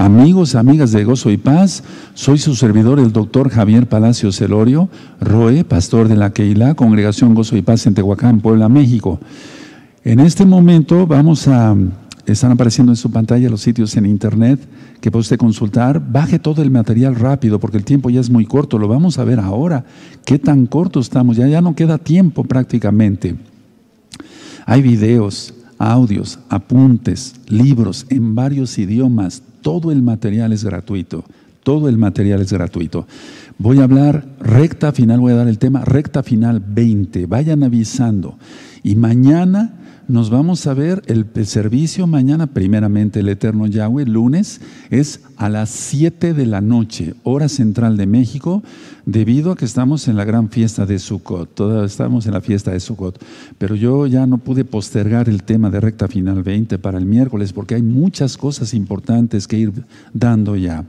Amigos, amigas de Gozo y Paz, soy su servidor, el doctor Javier Palacio Celorio, Roe, pastor de la Keilah, Congregación Gozo y Paz en Tehuacán, Puebla, México. En este momento vamos a, están apareciendo en su pantalla los sitios en internet que puede usted consultar. Baje todo el material rápido porque el tiempo ya es muy corto, lo vamos a ver ahora. ¿Qué tan corto estamos? Ya, ya no queda tiempo prácticamente. Hay videos, audios, apuntes, libros en varios idiomas, todo el material es gratuito. Todo el material es gratuito. Voy a hablar recta final, voy a dar el tema recta final 20. Vayan avisando. Y mañana nos vamos a ver el, servicio mañana, primeramente el Eterno Yahweh, lunes, es a las 7 de la noche, hora central de México, debido a que estamos en la gran fiesta de Sukkot. Todavía estamos en la fiesta de Sukkot. Pero yo ya no pude postergar el tema de recta final 20 para el miércoles porque hay muchas cosas importantes que ir dando ya.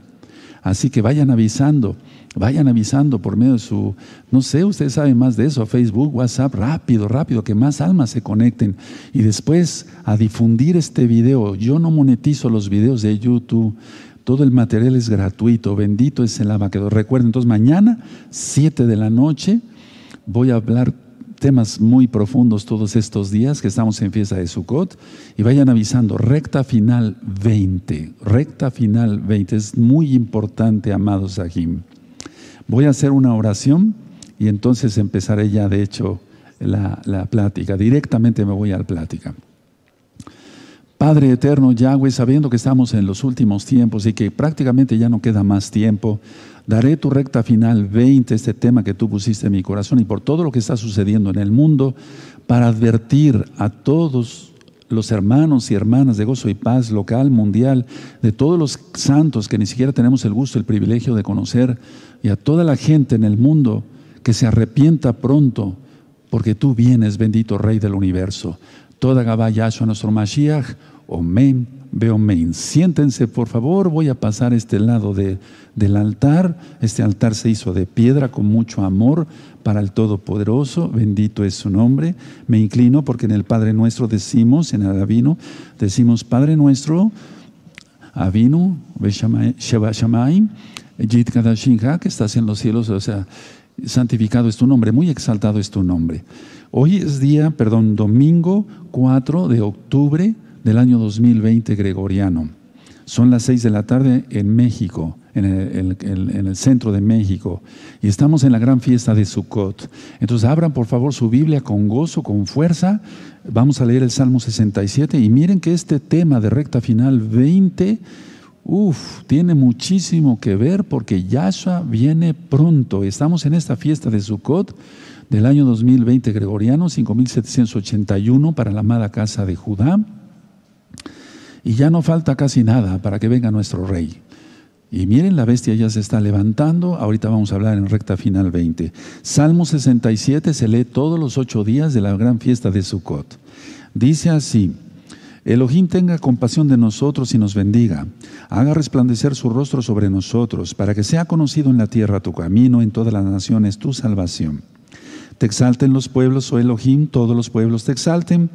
Así que vayan avisando. Vayan avisando por medio de su, no sé, ustedes saben más de eso, Facebook, WhatsApp, rápido, rápido, que más almas se conecten. Y después a difundir este video. Yo no monetizo los videos de YouTube. Todo el material es gratuito. Bendito es el abaquedo. Recuerden, entonces mañana, 7 de la noche, voy a hablar temas muy profundos todos estos días que estamos en fiesta de Sukkot y vayan avisando, recta final 20, recta final 20, es muy importante, amados Sahim. Voy a hacer una oración y entonces empezaré ya, de hecho, la, la plática. Directamente me voy a la plática. Padre eterno, Yahweh, sabiendo que estamos en los últimos tiempos y que prácticamente ya no queda más tiempo, daré tu recta final 20, este tema que tú pusiste en mi corazón y por todo lo que está sucediendo en el mundo, para advertir a todos los hermanos y hermanas de gozo y paz local, mundial, de todos los santos que ni siquiera tenemos el gusto, el privilegio de conocer, y a toda la gente en el mundo que se arrepienta pronto, porque tú vienes, bendito Rey del universo. Toda Gabá Yahshua, nuestro Mashiach, Omen, Beomen. Siéntense, por favor, voy a pasar este lado de, del altar. Este altar se hizo de piedra con mucho amor para el Todopoderoso, bendito es su nombre. Me inclino porque en el Padre Nuestro decimos, en el Avino, decimos Padre Nuestro, Avinu, Sheba Shamaim, Jit Kadashinha, que estás en los cielos, o sea, santificado es tu nombre, muy exaltado es tu nombre. Hoy es día, perdón, domingo 4 de octubre del año 2020 gregoriano. Son las 6 de la tarde en México, en el, centro de México, y estamos en la gran fiesta de Sukkot. Entonces abran por favor su Biblia con gozo, con fuerza. Vamos a leer el Salmo 67 y miren que este tema de recta final 20 Uf, tiene muchísimo que ver porque Yahshua viene pronto. Estamos en esta fiesta de Sukkot del año 2020 gregoriano, 5781 para la amada casa de Judá. Y ya no falta casi nada para que venga nuestro rey. Y miren, la bestia ya se está levantando. Ahorita vamos a hablar en recta final 20. Salmo 67 se lee todos los ocho días de la gran fiesta de Sukkot. Dice así. Elohim tenga compasión de nosotros y nos bendiga. Haga resplandecer su rostro sobre nosotros, para que sea conocido en la tierra tu camino, en todas las naciones tu salvación. Te exalten los pueblos, oh Elohim, todos los pueblos te exalten.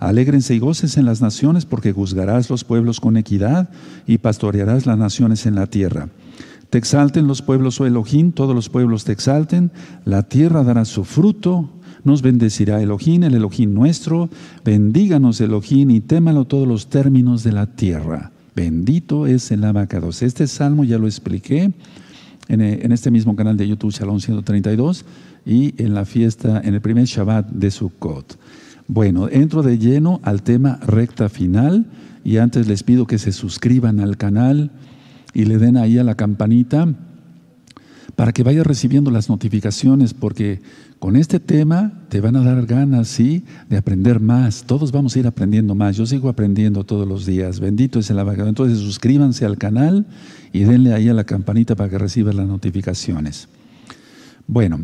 Alégrense y goces en las naciones, porque juzgarás los pueblos con equidad y pastorearás las naciones en la tierra. Te exalten los pueblos, oh Elohim, todos los pueblos te exalten. La tierra dará su fruto, nos bendecirá Elohim, el Elohim nuestro. Bendíganos Elohim y témalo todos los términos de la tierra. Bendito es el abacados. Este salmo ya lo expliqué en, en este mismo canal de YouTube, Shalom 132 y en la fiesta, en el primer Shabbat de Sukkot. Bueno, entro de lleno al tema recta final y antes les pido que se suscriban al canal y le den ahí a la campanita para que vaya recibiendo las notificaciones porque con este tema te van a dar ganas, sí, de aprender más. Todos vamos a ir aprendiendo más. Yo sigo aprendiendo todos los días. Bendito es el abogado. Entonces suscríbanse al canal y denle ahí a la campanita para que reciban las notificaciones. Bueno,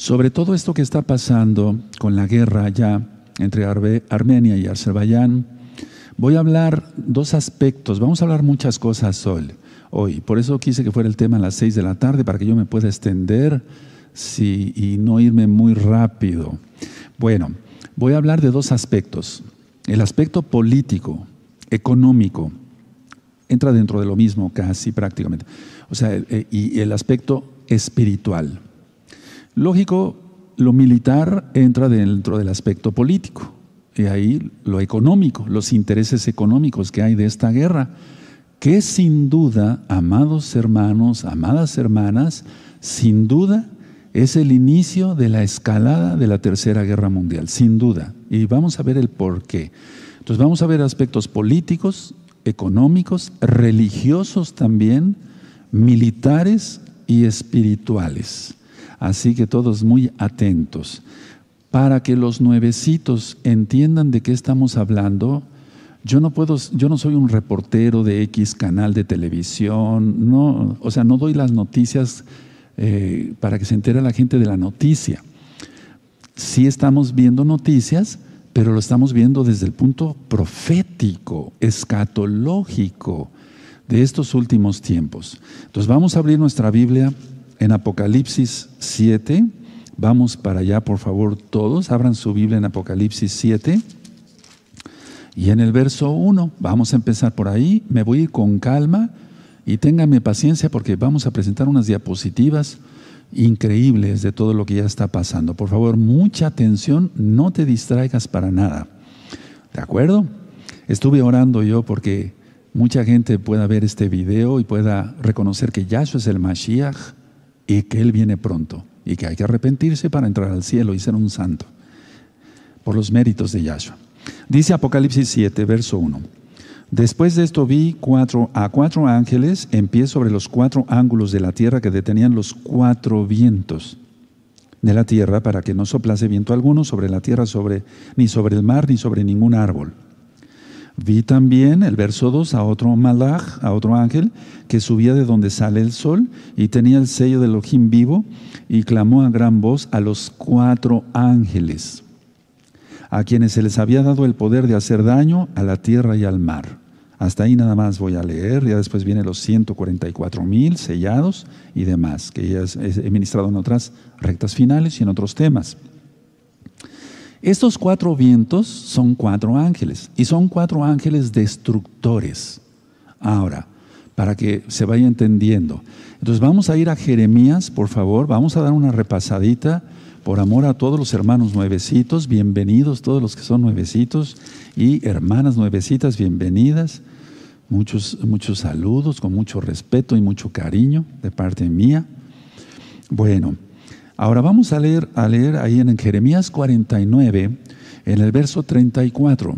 sobre todo esto que está pasando con la guerra ya entre Armenia y Azerbaiyán, voy a hablar dos aspectos. Vamos a hablar muchas cosas hoy. hoy. Por eso quise que fuera el tema a las seis de la tarde, para que yo me pueda extender y no irme muy rápido. Bueno, voy a hablar de dos aspectos. El aspecto político, económico, entra dentro de lo mismo casi prácticamente. O sea, eh, y el aspecto espiritual. Lógico, lo militar entra dentro del aspecto político. Y ahí lo económico, los intereses económicos que hay de esta guerra, que sin duda, amados hermanos, amadas hermanas, sin duda es el inicio de la escalada de la Tercera Guerra Mundial, sin duda. Y vamos a ver el por qué. Entonces vamos a ver aspectos políticos, económicos, religiosos también, militares y espirituales. Así que todos muy atentos. Para que los nuevecitos entiendan de qué estamos hablando, yo no puedo, yo no soy un reportero de X canal de televisión, no, o sea, no doy las noticias eh, para que se entere la gente de la noticia. Sí estamos viendo noticias, pero lo estamos viendo desde el punto profético, escatológico de estos últimos tiempos. Entonces vamos a abrir nuestra Biblia en Apocalipsis 7. Vamos para allá, por favor, todos. Abran su Biblia en Apocalipsis 7. Y en el verso 1, vamos a empezar por ahí. Me voy a ir con calma y ténganme paciencia porque vamos a presentar unas diapositivas increíbles de todo lo que ya está pasando. Por favor, mucha atención, no te distraigas para nada. ¿De acuerdo? Estuve orando yo porque mucha gente pueda ver este video y pueda reconocer que Yahshua es el Mashiach y que Él viene pronto y que hay que arrepentirse para entrar al cielo y ser un santo por los méritos de Yahshua. Dice Apocalipsis 7, verso 1. Después de esto vi cuatro, a cuatro ángeles en pie sobre los cuatro ángulos de la tierra que detenían los cuatro vientos de la tierra para que no soplase viento alguno sobre la tierra, sobre, ni sobre el mar, ni sobre ningún árbol. Vi también, el verso 2, a otro malach, a otro ángel, que subía de donde sale el sol y tenía el sello del Elohim vivo y clamó a gran voz a los cuatro ángeles, a quienes se les había dado el poder de hacer daño a la tierra y al mar. Hasta ahí nada más voy a leer, ya después vienen los 144 mil sellados y demás, que ya he ministrado en otras rectas finales y en otros temas. Estos cuatro vientos son cuatro ángeles y son cuatro ángeles destructores. Ahora, para que se vaya entendiendo. Entonces vamos a ir a Jeremías, por favor, vamos a dar una repasadita por amor a todos los hermanos nuevecitos, bienvenidos todos los que son nuevecitos y hermanas nuevecitas, bienvenidas. Muchos, muchos saludos con mucho respeto y mucho cariño de parte mía. Bueno, ahora vamos a leer, a leer ahí en Jeremías 49, en el verso 34.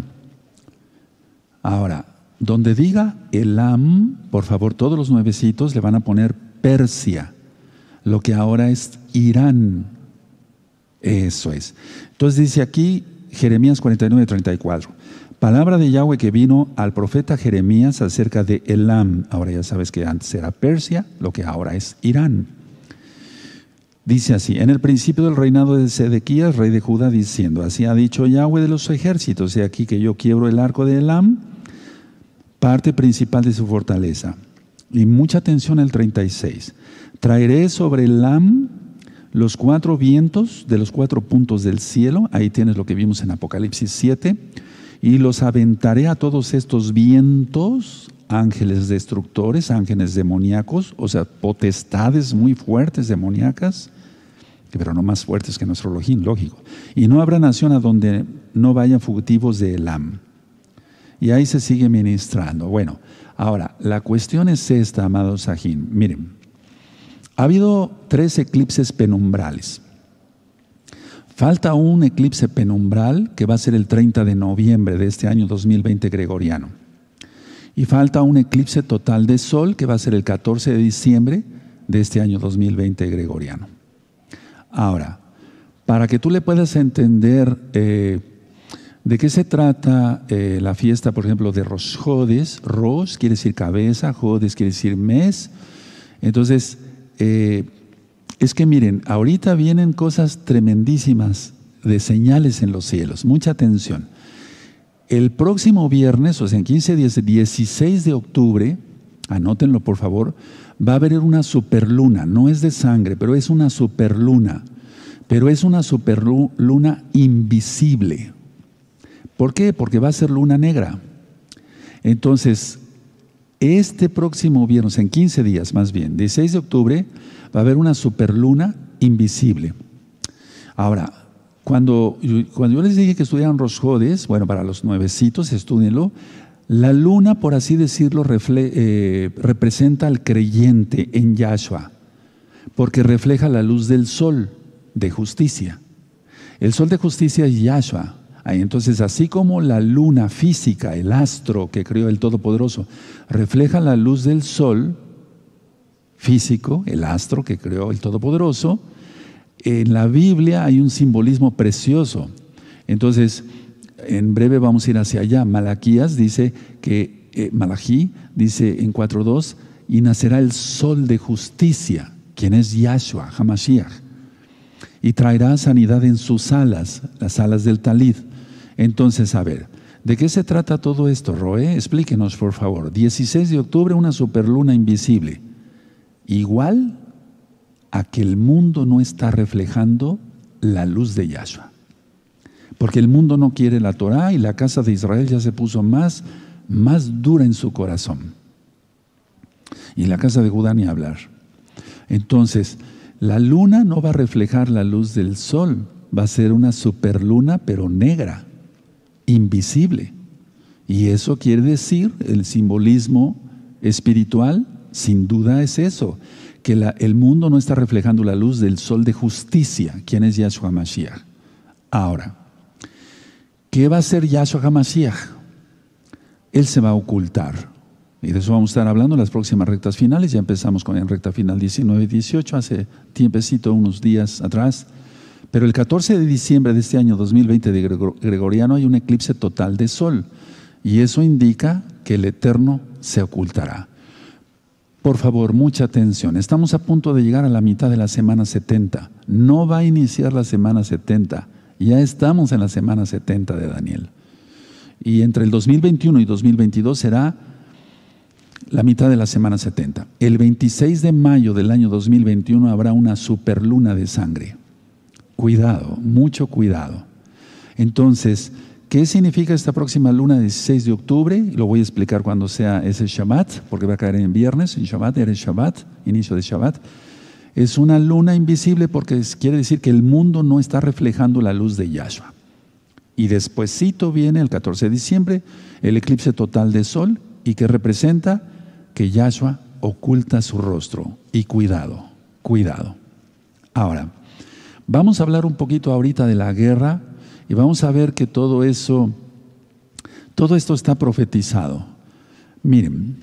Ahora, donde diga Elam, por favor, todos los nuevecitos le van a poner Persia, lo que ahora es Irán. Eso es. Entonces dice aquí Jeremías 49, 34. Palabra de Yahweh que vino al profeta Jeremías acerca de Elam. Ahora ya sabes que antes era Persia, lo que ahora es Irán. Dice así, en el principio del reinado de Sedequías, rey de Judá, diciendo, así ha dicho Yahweh de los ejércitos, he aquí que yo quiebro el arco de Elam, parte principal de su fortaleza. Y mucha atención al 36. Traeré sobre Elam los cuatro vientos de los cuatro puntos del cielo, ahí tienes lo que vimos en Apocalipsis 7, y los aventaré a todos estos vientos, ángeles destructores, ángeles demoníacos, o sea, potestades muy fuertes demoníacas, pero no más fuertes que nuestro lojín, lógico. Y no habrá nación a donde no vayan fugitivos de Elam. Y ahí se sigue ministrando. Bueno, ahora, la cuestión es esta, amados Sajín. Miren, ha habido tres eclipses penumbrales. Falta un eclipse penumbral que va a ser el 30 de noviembre de este año 2020 gregoriano. Y falta un eclipse total de sol que va a ser el 14 de diciembre de este año 2020 gregoriano. Ahora, para que tú le puedas entender eh, de qué se trata eh, la fiesta, por ejemplo, de Rosh Jodes, Rosh quiere decir cabeza, Jodes quiere decir mes. Entonces, eh, es que miren, ahorita vienen cosas tremendísimas de señales en los cielos. Mucha atención. El próximo viernes, o sea, en 15 días, 16 de octubre, anótenlo por favor, va a haber una superluna. No es de sangre, pero es una superluna. Pero es una superluna invisible. ¿Por qué? Porque va a ser luna negra. Entonces, este próximo viernes, en 15 días más bien, 16 de octubre, va a haber una superluna invisible. Ahora, cuando, cuando yo les dije que estudiaran Rosjodes, bueno, para los nuevecitos, estudienlo, la luna, por así decirlo, eh, representa al creyente en Yahshua, porque refleja la luz del sol de justicia. El sol de justicia es Yahshua. Entonces, así como la luna física, el astro que creó el Todopoderoso, refleja la luz del sol físico, el astro que creó el Todopoderoso, en la Biblia hay un simbolismo precioso. Entonces, en breve vamos a ir hacia allá. Malaquías dice que, eh, dice en 4.2, y nacerá el sol de justicia, quien es Yahshua, Hamashiach, y traerá sanidad en sus alas, las alas del talid. Entonces, a ver, ¿de qué se trata todo esto, Roe? Explíquenos, por favor. 16 de octubre, una superluna invisible. Igual a que el mundo no está reflejando la luz de Yahshua. Porque el mundo no quiere la Torah y la casa de Israel ya se puso más, más dura en su corazón. Y la casa de Judá ni hablar. Entonces, la luna no va a reflejar la luz del sol, va a ser una superluna, pero negra, invisible. Y eso quiere decir, el simbolismo espiritual, sin duda es eso, que el mundo no está reflejando la luz del sol de justicia, quien es Yahshua Mashiach. Ahora, ¿qué va a hacer Yahshua Mashiach? Él se va a ocultar. Y de eso vamos a estar hablando en las próximas rectas finales. Ya empezamos con la recta final 19 y 18, hace tiempecito, unos días atrás. Pero el 14 de diciembre de este año 2020 de Gregoriano hay un eclipse total de sol. Y eso indica que el Eterno se ocultará. Por favor, mucha atención. Estamos a punto de llegar a la mitad de la semana 70. No va a iniciar la semana 70. Ya estamos en la semana 70 de Daniel. Y entre el 2021 y 2022 será la mitad de la semana 70. El 26 de mayo del año 2021 habrá una superluna de sangre. Cuidado, mucho cuidado. Entonces, ¿Qué significa esta próxima luna 16 de octubre? Lo voy a explicar cuando sea ese Shabbat, porque va a caer en viernes, en Shabbat, eres Shabbat, inicio de Shabbat. Es una luna invisible porque quiere decir que el mundo no está reflejando la luz de Yahshua. Y despuesito viene el 14 de diciembre el eclipse total de sol y que representa que Yahshua oculta su rostro. Y cuidado, cuidado. Ahora, vamos a hablar un poquito ahorita de la guerra y vamos a ver que todo eso, todo esto está profetizado. Miren,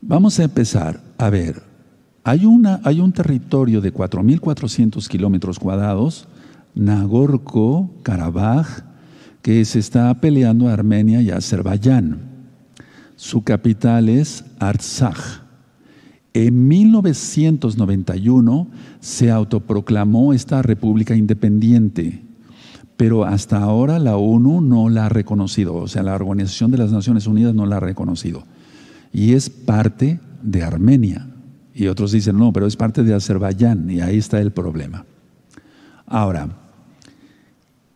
vamos a empezar a ver. Hay, una, hay un territorio de 4.400 kilómetros cuadrados, Nagorko, Karabaj, que se está peleando a Armenia y Azerbaiyán. Su capital es Artsaj. En 1991 se autoproclamó esta república independiente pero hasta ahora la ONU no la ha reconocido, o sea, la Organización de las Naciones Unidas no la ha reconocido. Y es parte de Armenia. Y otros dicen, no, pero es parte de Azerbaiyán, y ahí está el problema. Ahora,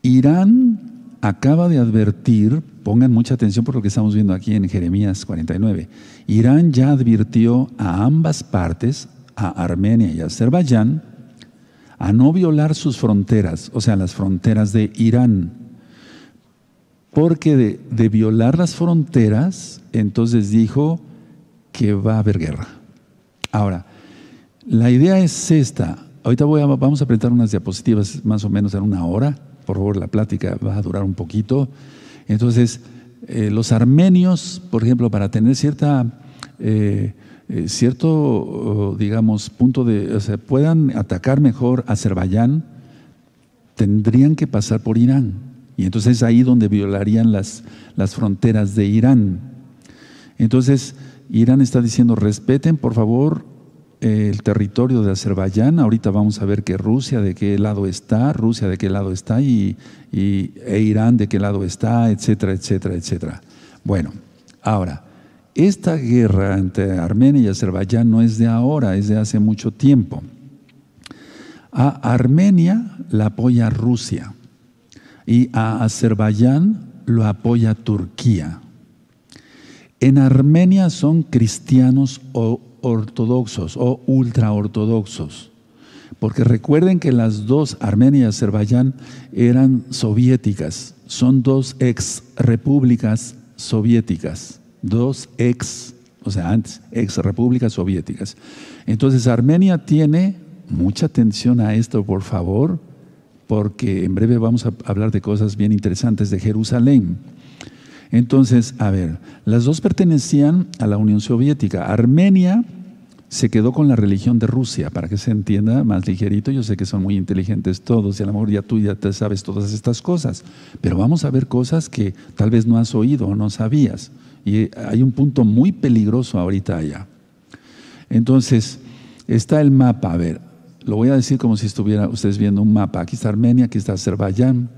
Irán acaba de advertir, pongan mucha atención por lo que estamos viendo aquí en Jeremías 49, Irán ya advirtió a ambas partes, a Armenia y a Azerbaiyán, a no violar sus fronteras, o sea, las fronteras de Irán. Porque de, violar las fronteras, entonces dijo que va a haber guerra. Ahora, la idea es esta. Ahorita vamos a presentar unas diapositivas más o menos en una hora. Por favor, la plática va a durar un poquito. Entonces, eh, los armenios, por ejemplo, para tener cierta eh, eh, cierto, digamos, punto de, o sea, puedan atacar mejor Azerbaiyán, tendrían que pasar por Irán. Y entonces es ahí donde violarían las, las fronteras de Irán. Entonces, Irán está diciendo, respeten por favor el territorio de Azerbaiyán. Ahorita vamos a ver que Rusia de qué lado está, Rusia de qué lado está y, y e Irán de qué lado está, etcétera, etcétera, etcétera. Bueno, ahora, esta guerra entre Armenia y Azerbaiyán no es de ahora, es de hace mucho tiempo. A Armenia la apoya Rusia y a Azerbaiyán lo apoya Turquía. En Armenia son cristianos o ortodoxos o ultraortodoxos. Porque recuerden que las dos, Armenia y Azerbaiyán, eran soviéticas. Son dos ex repúblicas soviéticas. Dos ex, o sea, antes, ex repúblicas soviéticas. Entonces, Armenia tiene mucha atención a esto, por favor, porque en breve vamos a hablar de cosas bien interesantes de Jerusalén. Entonces, a ver, las dos pertenecían a la Unión Soviética. Armenia se quedó con la religión de Rusia, para que se entienda más ligerito. Yo sé que son muy inteligentes todos y a lo mejor ya tú ya te sabes todas estas cosas, pero vamos a ver cosas que tal vez no has oído o no sabías. Y hay un punto muy peligroso ahorita allá. Entonces, está el mapa, a ver, lo voy a decir como si estuviera ustedes viendo un mapa. Aquí está Armenia, aquí está Azerbaiyán,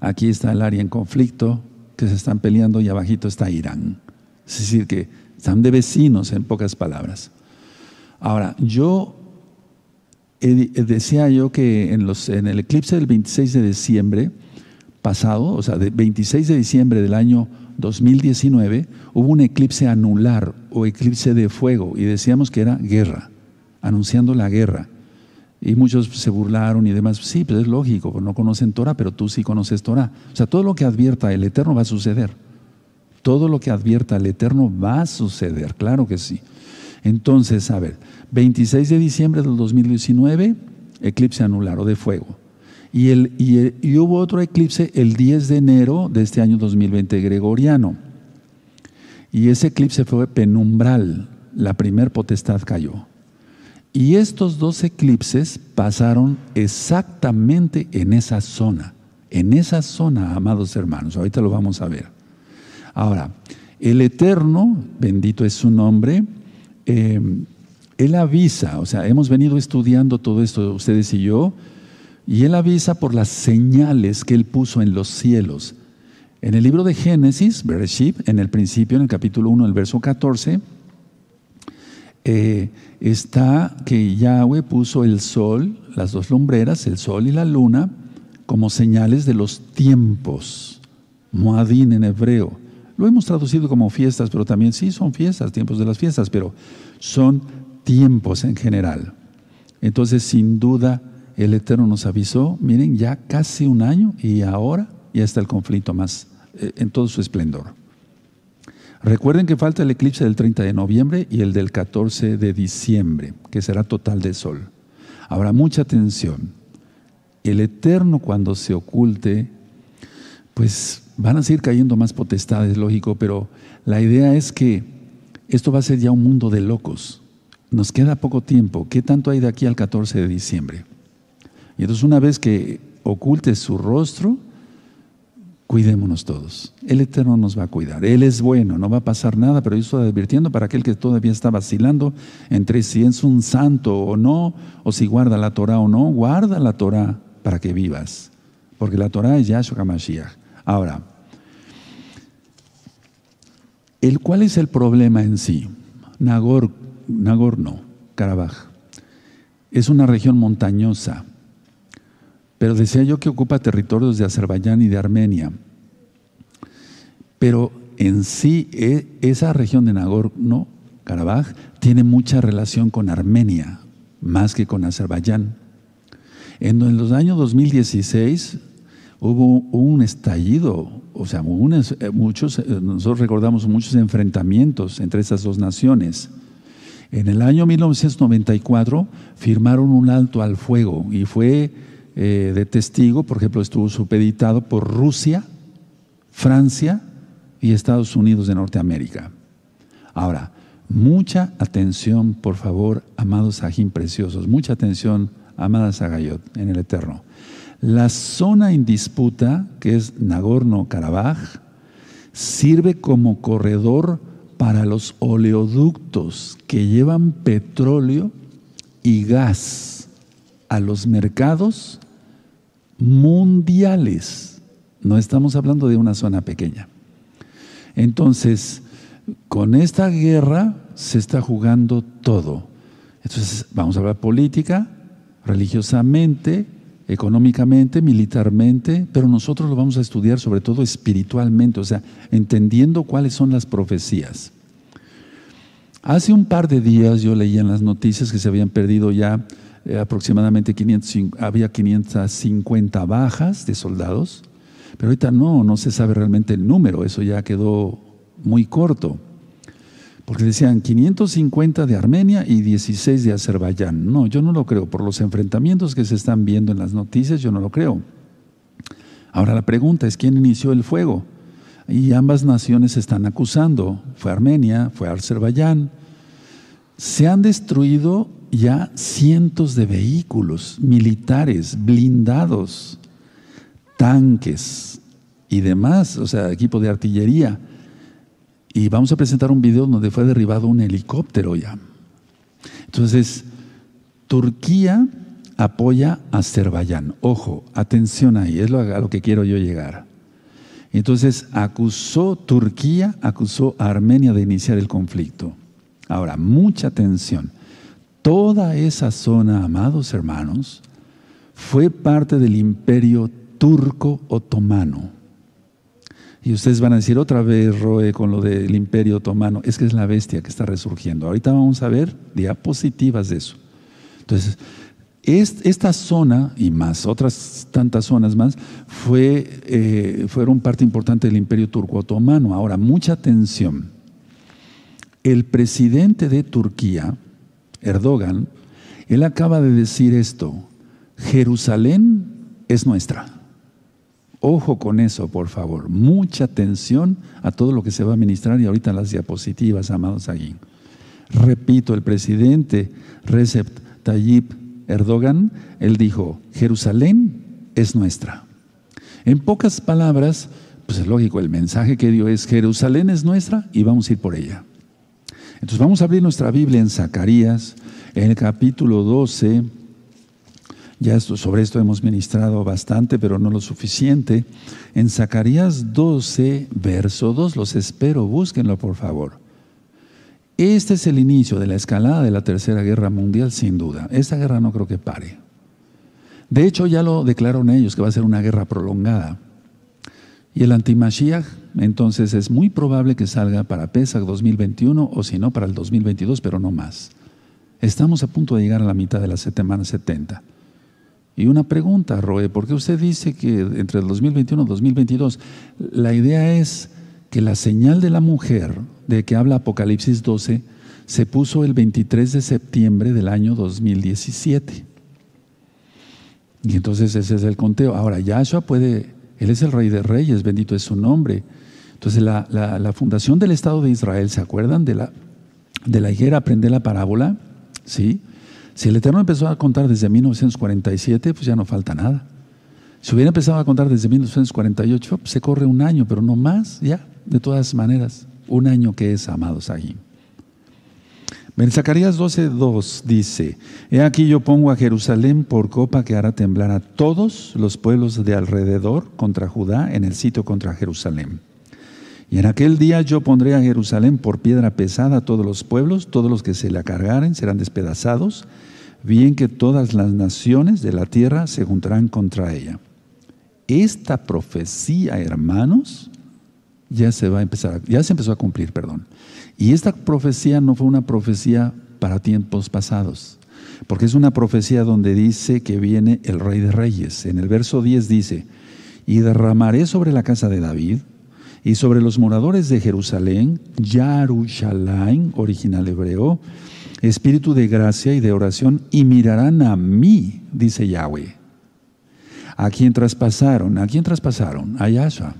aquí está el área en conflicto, que se están peleando y abajito está Irán. Es decir, que están de vecinos en pocas palabras. Ahora, yo decía yo que en, los, en el eclipse del 26 de diciembre pasado, o sea, del 26 de diciembre del año 2019, hubo un eclipse anular o eclipse de fuego y decíamos que era guerra, anunciando la guerra. Y muchos se burlaron y demás. Sí, pues es lógico, no conocen Torah, pero tú sí conoces Torah. O sea, todo lo que advierta el Eterno va a suceder. Todo lo que advierta el Eterno va a suceder, claro que sí. Entonces, a ver, 26 de diciembre del 2019, eclipse anular o de fuego. Y, el, y, hubo otro eclipse el 10 de enero de este año 2020 gregoriano. Y ese eclipse fue penumbral, la primer potestad cayó. Y estos dos eclipses pasaron exactamente en esa zona, en esa zona, amados hermanos. Ahorita lo vamos a ver. Ahora, el Eterno, bendito es su nombre, eh, Él avisa, o sea, hemos venido estudiando todo esto, ustedes y yo, y Él avisa por las señales que Él puso en los cielos. En el libro de Génesis, Bereshit, en el principio, en el capítulo 1, el verso 14, eh, está que Yahweh puso el sol, las dos lumbreras, el sol y la luna, como señales de los tiempos. Moadín en hebreo. Lo hemos traducido como fiestas, pero también sí son fiestas, tiempos de las fiestas, pero son tiempos en general. Entonces, sin duda, el Eterno nos avisó, miren, ya casi un año y ahora ya está el conflicto más eh, en todo su esplendor. Recuerden que falta el eclipse del 30 de noviembre y el del 14 de diciembre, que será total de sol. Habrá mucha atención. El Eterno cuando se oculte, pues Van a seguir cayendo más potestades, lógico, pero la idea es que esto va a ser ya un mundo de locos. Nos queda poco tiempo. ¿Qué tanto hay de aquí al 14 de diciembre? Y entonces una vez que oculte su rostro, cuidémonos todos. El Eterno nos va a cuidar. Él es bueno, no va a pasar nada, pero yo estoy advirtiendo para aquel que todavía está vacilando entre si es un santo o no, o si guarda la Torah o no, guarda la Torah para que vivas. Porque la Torah es Yahshua HaMashiach. Ahora, el, ¿cuál es el problema en sí? Nagor, Nagorno, Karabaj. Es una región montañosa, pero decía yo que ocupa territorios de Azerbaiyán y de Armenia. Pero en sí, e, esa región de Nagorno, Karabaj, tiene mucha relación con Armenia, más que con Azerbaiyán. En los años 2016 hubo un estallido, o sea, eh, muchos, eh, nosotros recordamos muchos enfrentamientos entre esas dos naciones. En el año 1994 firmaron un alto al fuego y fue eh, de testigo, por ejemplo, estuvo supeditado por Rusia, Francia y Estados Unidos de Norteamérica. Ahora, mucha atención, por favor, amados ajín preciosos, mucha atención, amadas Agayot, en el Eterno. La zona en disputa, que es Nagorno-Karabaj, sirve como corredor para los oleoductos que llevan petróleo y gas a los mercados mundiales. No estamos hablando de una zona pequeña. Entonces, con esta guerra se está jugando todo. Entonces, vamos a hablar política, religiosamente, económicamente, militarmente, pero nosotros lo vamos a estudiar sobre todo espiritualmente, o sea, entendiendo cuáles son las profecías. Hace un par de días yo leía en las noticias que se habían perdido ya eh, aproximadamente 500, había 550 bajas de soldados, pero ahorita no, no se sabe realmente el número, eso ya quedó muy corto. Porque decían 550 de Armenia y 16 de Azerbaiyán. No, yo no lo creo. Por los enfrentamientos que se están viendo en las noticias, yo no lo creo. Ahora la pregunta es, ¿quién inició el fuego? Y ambas naciones se están acusando. Fue Armenia, fue Azerbaiyán. Se han destruido ya cientos de vehículos militares, blindados, tanques y demás, o sea, equipo de artillería y vamos a presentar un video donde fue derribado un helicóptero ya. Entonces, Turquía apoya a Azerbaiyán. Ojo, atención ahí, es a lo que quiero yo llegar. Entonces, acusó Turquía, acusó a Armenia de iniciar el conflicto. Ahora, mucha atención. Toda esa zona, amados hermanos, fue parte del imperio turco otomano. Y ustedes van a decir otra vez, Roe, con lo del imperio otomano, es que es la bestia que está resurgiendo. Ahorita vamos a ver diapositivas de eso. Entonces, esta zona y más, otras tantas zonas más, fue, eh, fueron parte importante del imperio turco otomano. Ahora, mucha atención. El presidente de Turquía, Erdogan, él acaba de decir esto, Jerusalén es nuestra. Ojo con eso, por favor. Mucha atención a todo lo que se va a ministrar y ahorita las diapositivas, amados allí. Repito, el presidente Recep Tayyip Erdogan, él dijo, Jerusalén es nuestra. En pocas palabras, pues es lógico, el mensaje que dio es, Jerusalén es nuestra y vamos a ir por ella. Entonces vamos a abrir nuestra Biblia en Zacarías, en el capítulo 12, ya sobre esto hemos ministrado bastante, pero no lo suficiente. En Zacarías 12, verso 2, los espero, búsquenlo por favor. Este es el inicio de la escalada de la Tercera Guerra Mundial, sin duda. Esta guerra no creo que pare. De hecho, ya lo declararon ellos, que va a ser una guerra prolongada. Y el antimashiach, entonces es muy probable que salga para Pesach 2021 o si no para el 2022, pero no más. Estamos a punto de llegar a la mitad de la semana 70. Y una pregunta, Roe, ¿por qué usted dice que entre el 2021 y 2022? La idea es que la señal de la mujer, de que habla Apocalipsis 12, se puso el 23 de septiembre del año 2017. Y entonces ese es el conteo. Ahora, Yahshua puede, Él es el Rey de Reyes, bendito es su nombre. Entonces, la, fundación del Estado de Israel, ¿se acuerdan de la, de la higuera? Aprende la parábola, ¿sí? Si el Eterno empezó a contar desde 1947, pues ya no falta nada. Si hubiera empezado a contar desde 1948, pues se corre un año, pero no más, ya, de todas maneras, un año que es, amados ahí. En Zacarías 12:2 dice: He aquí yo pongo a Jerusalén por copa que hará temblar a todos los pueblos de alrededor contra Judá en el sitio contra Jerusalén. Y en aquel día yo pondré a Jerusalén por piedra pesada a todos los pueblos, todos los que se la cargaren serán despedazados, bien que todas las naciones de la tierra se juntarán contra ella. Esta profecía, hermanos, ya se va a empezar, ya se empezó a cumplir, perdón. Y esta profecía no fue una profecía para tiempos pasados, porque es una profecía donde dice que viene el Rey de Reyes. En el verso 10 dice, y derramaré sobre la casa de David y sobre los moradores de Jerusalén, Yarushalayim, original hebreo, espíritu de gracia y de oración, y mirarán a mí, dice Yahweh. ¿A quién traspasaron? ¿A quién traspasaron? A Yahshua.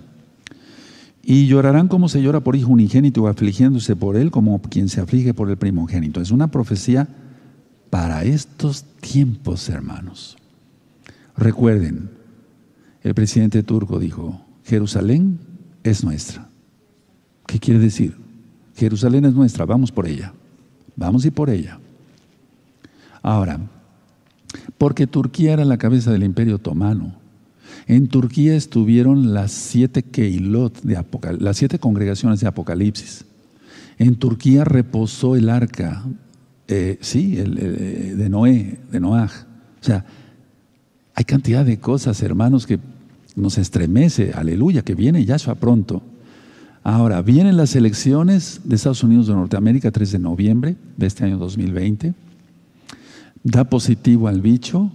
Y llorarán como se llora por hijo unigénito, afligiéndose por él como quien se aflige por el primogénito. Es una profecía para estos tiempos, hermanos. Recuerden, el presidente turco dijo, Jerusalén es nuestra. ¿Qué quiere decir? Jerusalén es nuestra, vamos por ella. Vamos ir por ella. Ahora, porque Turquía era la cabeza del imperio otomano. En Turquía estuvieron las siete Keilot de las siete congregaciones de Apocalipsis. En Turquía reposó el arca, eh, sí, el, de Noé, de Noaj. O sea, Hay cantidad de cosas, hermanos, que nos estremece. Aleluya, que viene Yahshua pronto. Ahora, vienen las elecciones de Estados Unidos de Norteamérica, 3 de noviembre de este año 2020. Da positivo al bicho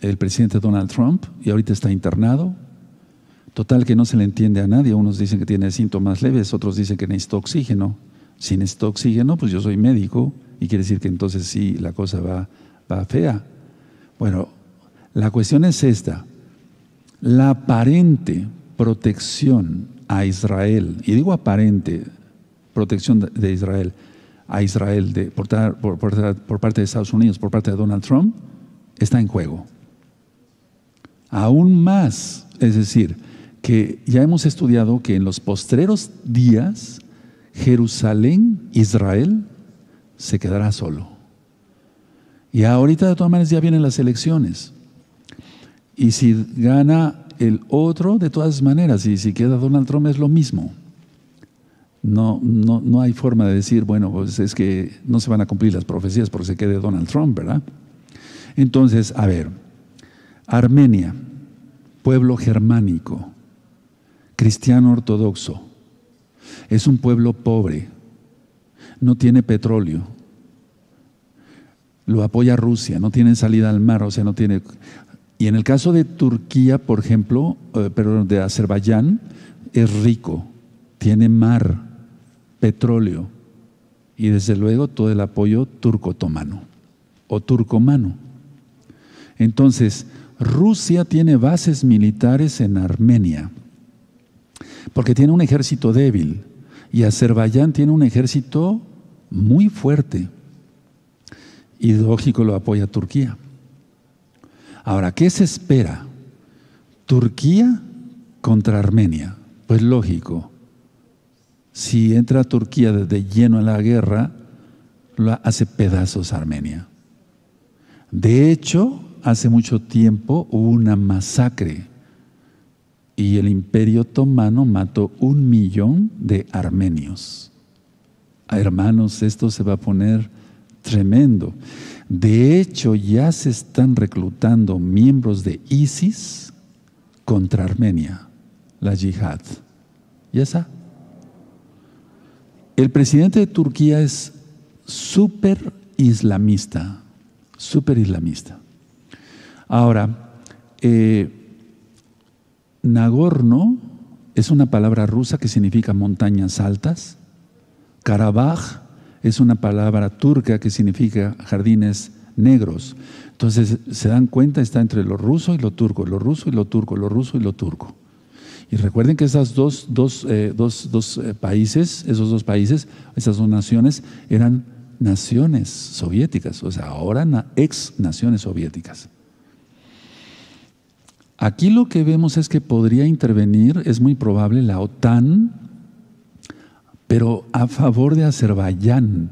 el presidente Donald Trump y ahorita está internado. Total que no se le entiende a nadie. Unos dicen que tiene síntomas leves, otros dicen que necesita oxígeno. Si necesita oxígeno, pues yo soy médico y quiere decir que entonces sí, la cosa va, va fea. Bueno, la cuestión es esta. La aparente protección a Israel, y digo aparente protección de Israel, a Israel por, por, parte de Estados Unidos, por parte de Donald Trump, está en juego. Aún más, es decir, que ya hemos estudiado que en los postreros días, Jerusalén, Israel, se quedará solo. Y ahorita de todas maneras ya vienen las elecciones. Y si gana el otro, de todas maneras, y si queda Donald Trump es lo mismo. No, no, no hay forma de decir, bueno, pues es que no se van a cumplir las profecías porque se quede Donald Trump, ¿verdad? Entonces, a ver, Armenia, pueblo germánico, cristiano ortodoxo, es un pueblo pobre, no tiene petróleo, lo apoya Rusia, no tiene salida al mar, o sea, no tiene... Y en el caso de Turquía, por ejemplo, eh, perdón, de Azerbaiyán, es rico, tiene mar, petróleo y desde luego todo el apoyo turco-otomano o turcomano. Entonces, Rusia tiene bases militares en Armenia porque tiene un ejército débil y Azerbaiyán tiene un ejército muy fuerte y lógico lo apoya Turquía. Ahora, ¿qué se espera? Turquía contra Armenia. Pues lógico, si entra Turquía de lleno en la guerra, lo hace pedazos Armenia. De hecho, hace mucho tiempo hubo una masacre y el imperio otomano mató un millón de armenios. Hermanos, esto se va a poner tremendo. De hecho, ya se están reclutando miembros de ISIS contra Armenia, la yihad. Ya está. El presidente de Turquía es súper islamista, súper islamista. Ahora, eh, Nagorno es una palabra rusa que significa montañas altas. Karabaj es una palabra turca que significa jardines negros. Entonces, se dan cuenta, está entre lo ruso y lo turco, lo ruso y lo turco, lo ruso y lo turco. Y recuerden que esos dos, dos, eh, eh, países, esos dos países, esas dos naciones, eran naciones soviéticas, o sea, ahora ex naciones soviéticas. Aquí lo que vemos es que podría intervenir, es muy probable, la OTAN pero a favor de Azerbaiyán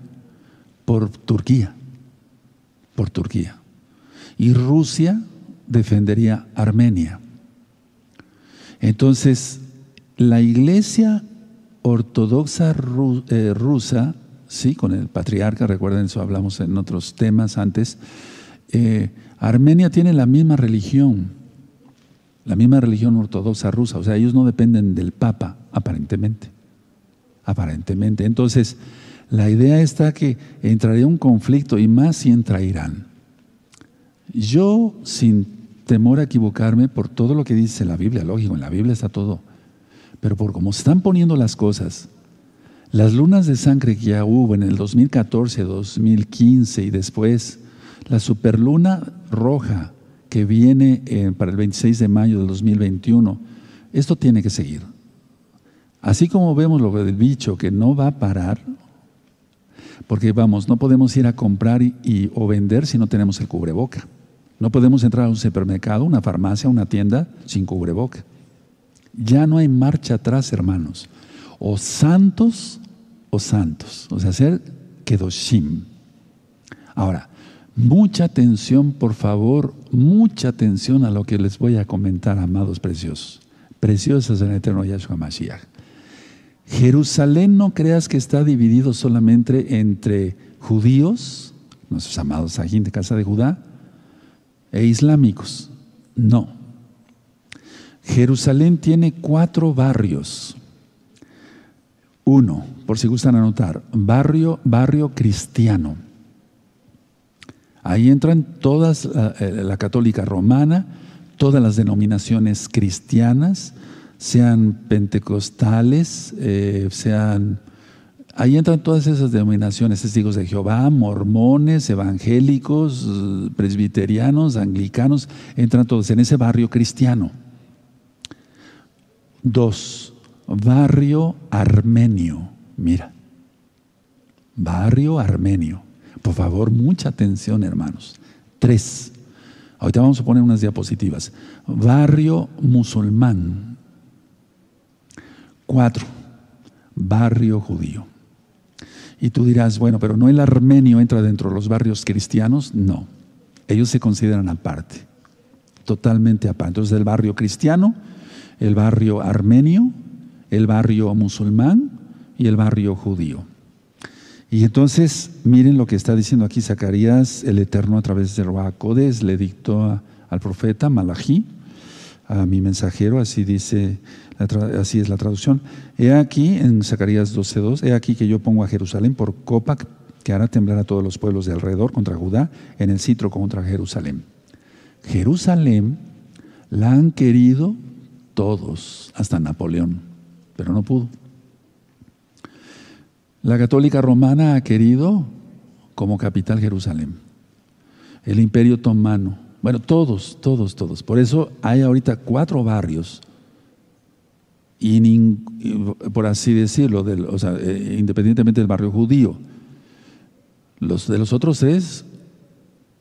por Turquía, por Turquía. Y Rusia defendería Armenia. Entonces, la iglesia ortodoxa eh, rusa, sí, con el patriarca, recuerden eso hablamos en otros temas antes, eh, Armenia tiene la misma religión, la misma religión ortodoxa rusa, o sea, ellos no dependen del Papa, aparentemente aparentemente. Entonces, la idea está que entraría un conflicto y más si entra Irán. Yo, sin temor a equivocarme por todo lo que dice la Biblia, lógico, en la Biblia está todo, pero por cómo están poniendo las cosas, las lunas de sangre que ya hubo en el 2014, 2015 y después, la superluna roja que viene eh, para el 26 de mayo del 2021, esto tiene que seguir. Así como vemos lo del bicho que no va a parar, porque vamos, no podemos ir a comprar y, o vender si no tenemos el cubreboca. No podemos entrar a un supermercado, una farmacia, una tienda sin cubreboca. Ya no hay marcha atrás, hermanos. O santos o santos. O sea, ser kedoshim. Ahora, mucha atención, por favor, mucha atención a lo que les voy a comentar, amados preciosos. Preciosos en el eterno Yahshua Mashiach. Jerusalén no creas que está dividido solamente entre judíos, nuestros amados aquí de casa de Judá, e islámicos. No. Jerusalén tiene cuatro barrios. Uno, por si gustan anotar, barrio, barrio cristiano. Ahí entran todas, la, eh, la católica romana, todas las denominaciones cristianas, sean pentecostales, eh, sean... Ahí entran todas esas denominaciones, testigos de Jehová, mormones, evangélicos, presbiterianos, anglicanos, entran todos en ese barrio cristiano. Dos, barrio armenio. Mira, barrio armenio. Por favor, mucha atención, hermanos. Tres, ahorita vamos a poner unas diapositivas. Barrio musulmán. Cuatro, barrio judío. Y tú dirás, bueno, pero ¿no el armenio entra dentro de los barrios cristianos? No, ellos se consideran aparte, totalmente aparte. Entonces el barrio cristiano, el barrio armenio, el barrio musulmán y el barrio judío. Y entonces, miren lo que está diciendo aquí Zacarías, el Eterno a través de Roacodes, le dictó al profeta Malají, a mi mensajero, así dice así es la traducción. He aquí, en Zacarías 12.2, he aquí que yo pongo a Jerusalén por copa que hará temblar a todos los pueblos de alrededor contra Judá, en el citro contra Jerusalén. Jerusalén la han querido todos, hasta Napoleón, pero no pudo. La católica romana ha querido como capital Jerusalén. El imperio otomano. Bueno, todos, todos, todos. Por eso hay ahorita cuatro barrios y, por así decirlo, eh, independientemente del barrio judío, los de los otros tres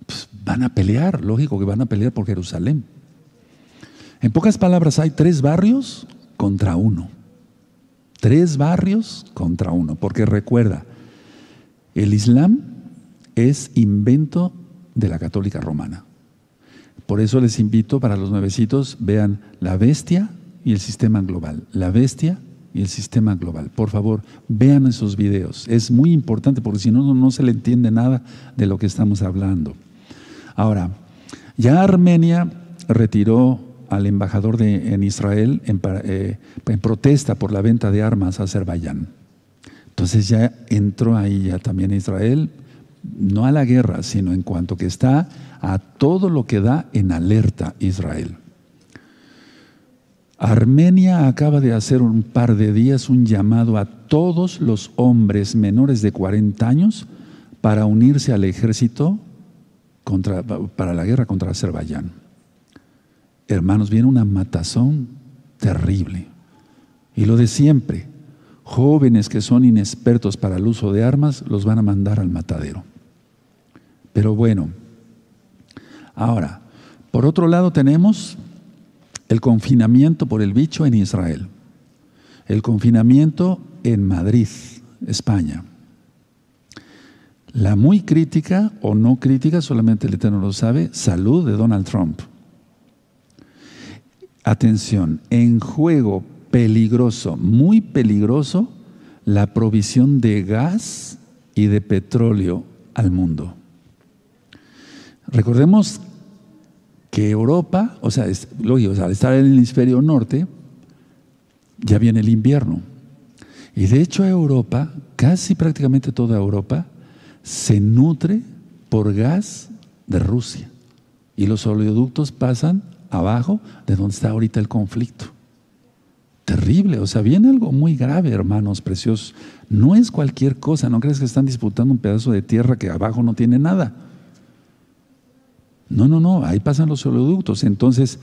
pues, van a pelear, lógico que van a pelear por Jerusalén. En pocas palabras, hay tres barrios contra uno. Tres barrios contra uno, porque recuerda, el Islam es invento de la católica romana. Por eso les invito para los nuevecitos, vean La Bestia, y el sistema global. La bestia y el sistema global. Por favor, vean esos videos. Es muy importante porque si no, no se le entiende nada de lo que estamos hablando. Ahora, ya Armenia retiró al embajador de, en Israel en, eh, en, protesta por la venta de armas a Azerbaiyán. Entonces ya entró ahí ya también Israel, no a la guerra, sino en cuanto que está a todo lo que da en alerta Israel. Armenia acaba de hacer un par de días un llamado a todos los hombres menores de 40 años para unirse al ejército contra, para la guerra contra Azerbaiyán. Hermanos, viene una matazón terrible. Y lo de siempre, jóvenes que son inexpertos para el uso de armas, los van a mandar al matadero. Pero bueno, ahora, por otro lado tenemos el confinamiento por el bicho en Israel. El confinamiento en Madrid, España. La muy crítica o no crítica, solamente el Eterno lo sabe, salud de Donald Trump. Atención, en juego peligroso, muy peligroso, la provisión de gas y de petróleo al mundo. Recordemos que Europa, o sea, es, lógico, al estar en el hemisferio norte, ya viene el invierno. Y de hecho Europa, casi prácticamente toda Europa, se nutre por gas de Rusia. Y los oleoductos pasan abajo de donde está ahorita el conflicto. Terrible, o sea, viene algo muy grave, hermanos preciosos. No es cualquier cosa, no crees que están disputando un pedazo de tierra que abajo no tiene nada. No, no, no, ahí pasan los oleoductos. Entonces,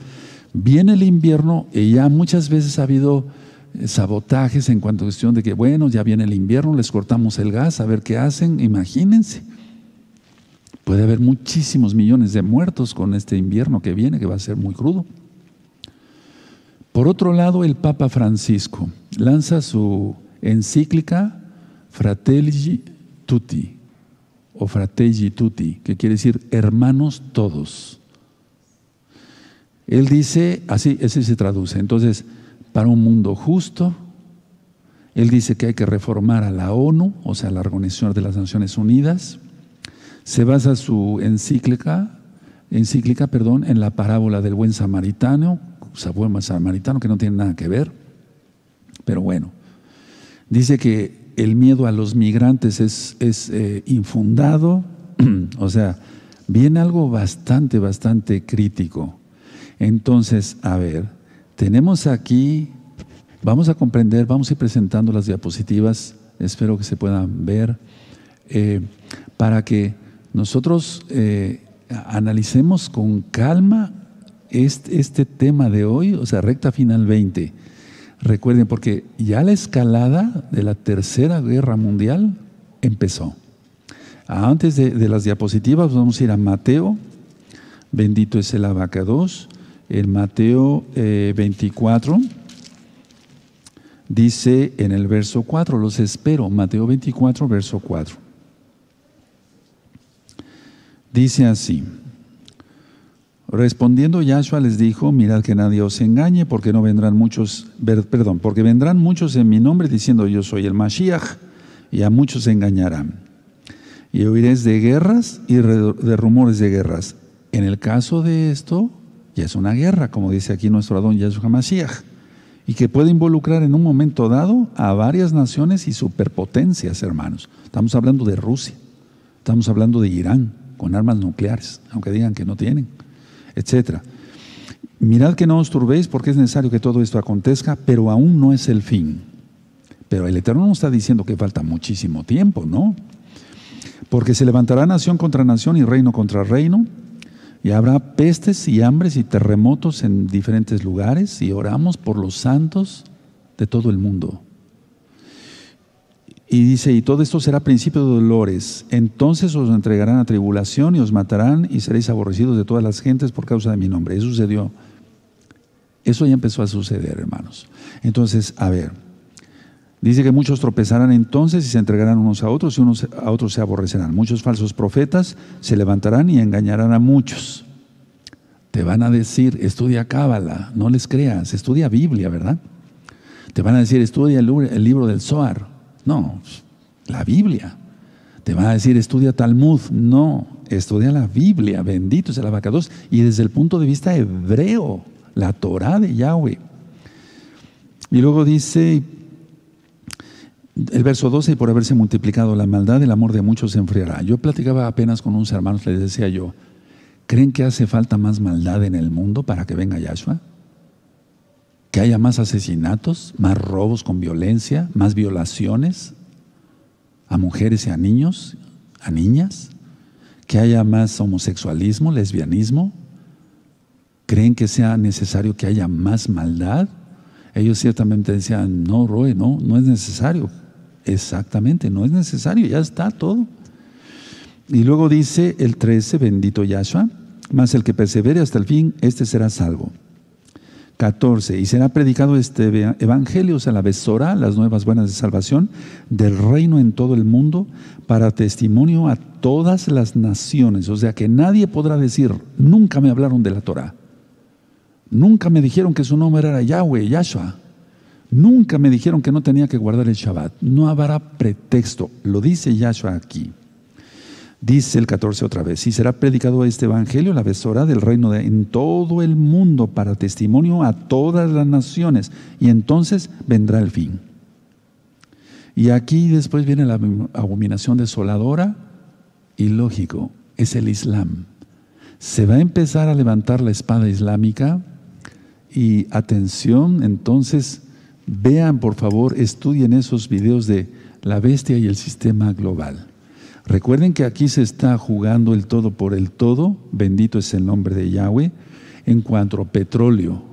viene el invierno y ya muchas veces ha habido eh, sabotajes en cuanto a cuestión de que, bueno, ya viene el invierno, les cortamos el gas, a ver qué hacen, imagínense. Puede haber muchísimos millones de muertos con este invierno que viene, que va a ser muy crudo. Por otro lado, el Papa Francisco lanza su encíclica Fratelli Tutti, o fratelli tutti, que quiere decir hermanos todos. Él dice, así, ese se traduce. Entonces, para un mundo justo, él dice que hay que reformar a la ONU, o sea, la Organización de las Naciones Unidas. Se basa su encíclica encíclica, perdón, en la parábola del buen samaritano, o sea, buen samaritano que no tiene nada que ver, pero bueno, dice que el miedo a los migrantes es, es eh, infundado, o sea, viene algo bastante, bastante crítico. Entonces, a ver, tenemos aquí, vamos a comprender, vamos a ir presentando las diapositivas, espero que se puedan ver, eh, para que nosotros eh, analicemos con calma este, tema de hoy, o sea, recta final 20. Recuerden, porque ya la escalada de la Tercera Guerra Mundial empezó. Antes de, las diapositivas vamos a ir a Mateo, bendito es el abacados, el Mateo 24, eh, dice en el verso 4, los espero, Mateo 24, verso 4. Dice así, respondiendo Yahshua les dijo, mirad que nadie os engañe, porque no vendrán muchos, perdón, porque vendrán muchos en mi nombre diciendo yo soy el Mashiach, y a muchos engañarán. Y oiréis de guerras y de rumores de guerras. En el caso de esto, ya es una guerra, como dice aquí nuestro Adón Yahshua Mashiach, y que puede involucrar en un momento dado a varias naciones y superpotencias, hermanos. Estamos hablando de Rusia, estamos hablando de Irán, con armas nucleares, aunque digan que no tienen, etcétera. Mirad que no os turbéis porque es necesario que todo esto acontezca, pero aún no es el fin. Pero el Eterno nos está diciendo que falta muchísimo tiempo, ¿no? Porque se levantará nación contra nación y reino contra reino, y habrá pestes y hambres y terremotos en diferentes lugares, y oramos por los santos de todo el mundo. Y dice, y todo esto será principio de dolores. Entonces os entregarán a tribulación y os matarán y seréis aborrecidos de todas las gentes por causa de mi nombre. Eso sucedió. Eso ya empezó a suceder, hermanos. Entonces, a ver, dice que muchos tropezarán entonces y se entregarán unos a otros y unos a otros se aborrecerán. Muchos falsos profetas se levantarán y engañarán a muchos. Te van a decir, estudia Cábala, no les creas, estudia Biblia, ¿verdad? Te van a decir, estudia el, libro del Zohar. No, la Biblia. Te va a decir, estudia Talmud. No, estudia la Biblia. Bendito es el abacados. Y desde el punto de vista hebreo, la Torah de Yahweh. Y luego dice el verso 12, y por haberse multiplicado la maldad, el amor de muchos se enfriará. Yo platicaba apenas con unos hermanos, les decía yo, ¿creen que hace falta más maldad en el mundo para que venga Yahshua? Que haya más asesinatos, más robos con violencia, más violaciones a mujeres y a niños, a niñas, que haya más homosexualismo, lesbianismo. ¿Creen que sea necesario que haya más maldad? Ellos ciertamente decían, no, Roe, no, no es necesario. Exactamente, no es necesario, ya está todo. Y luego dice el 13, bendito Yahshua, más el que persevere hasta el fin, este será salvo. 14. Y será predicado este evangelio, o sea, la besora, las nuevas buenas de salvación del reino en todo el mundo, para testimonio a todas las naciones. O sea, que nadie podrá decir, nunca me hablaron de la Torah. Nunca me dijeron que su nombre era Yahweh, Yahshua. Nunca me dijeron que no tenía que guardar el Shabbat. No habrá pretexto. Lo dice Yahshua aquí. Dice el 14 otra vez, y será predicado este evangelio, la besora del reino de, en todo el mundo para testimonio a todas las naciones, y entonces vendrá el fin. Y aquí después viene la abominación desoladora y lógico, es el Islam. Se va a empezar a levantar la espada islámica y atención, entonces vean por favor, estudien esos videos de la bestia y el sistema global. Recuerden que aquí se está jugando el todo por el todo, bendito es el nombre de Yahweh, en cuanto a petróleo,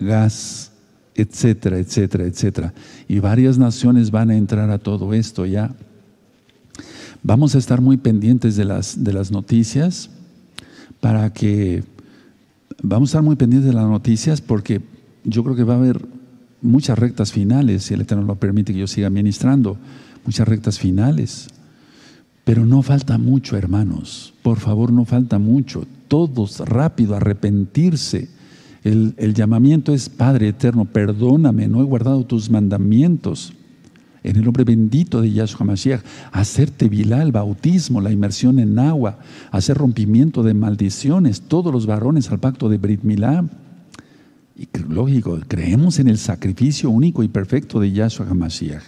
gas, etcétera, etcétera, etcétera. Y varias naciones van a entrar a todo esto ya. Vamos a estar muy pendientes de las, de las noticias para que, vamos a estar muy pendientes de las noticias porque yo creo que va a haber muchas rectas finales, si el Eterno lo permite que yo siga ministrando, muchas rectas finales. Pero no falta mucho, hermanos. Por favor, no falta mucho. Todos rápido, arrepentirse. El, llamamiento es, Padre eterno, perdóname, no he guardado tus mandamientos. en el nombre bendito de Yahshua Mashiach, hacer tevilá, el bautismo, la inmersión en agua, hacer rompimiento de maldiciones, todos los varones al pacto de Brit Milá. Y lógico, creemos en el sacrificio único y perfecto de Yahshua HaMashiach.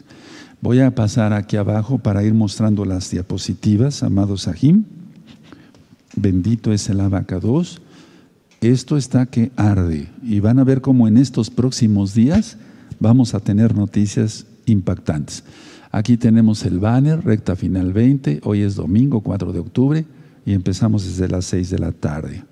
Voy a pasar aquí abajo para ir mostrando las diapositivas, amados Sahim. Bendito es el abacados. Esto está que arde. Y van a ver cómo en estos próximos días vamos a tener noticias impactantes. Aquí tenemos el banner, recta final 20. Hoy es domingo 4 de octubre y empezamos desde las 6 de la tarde.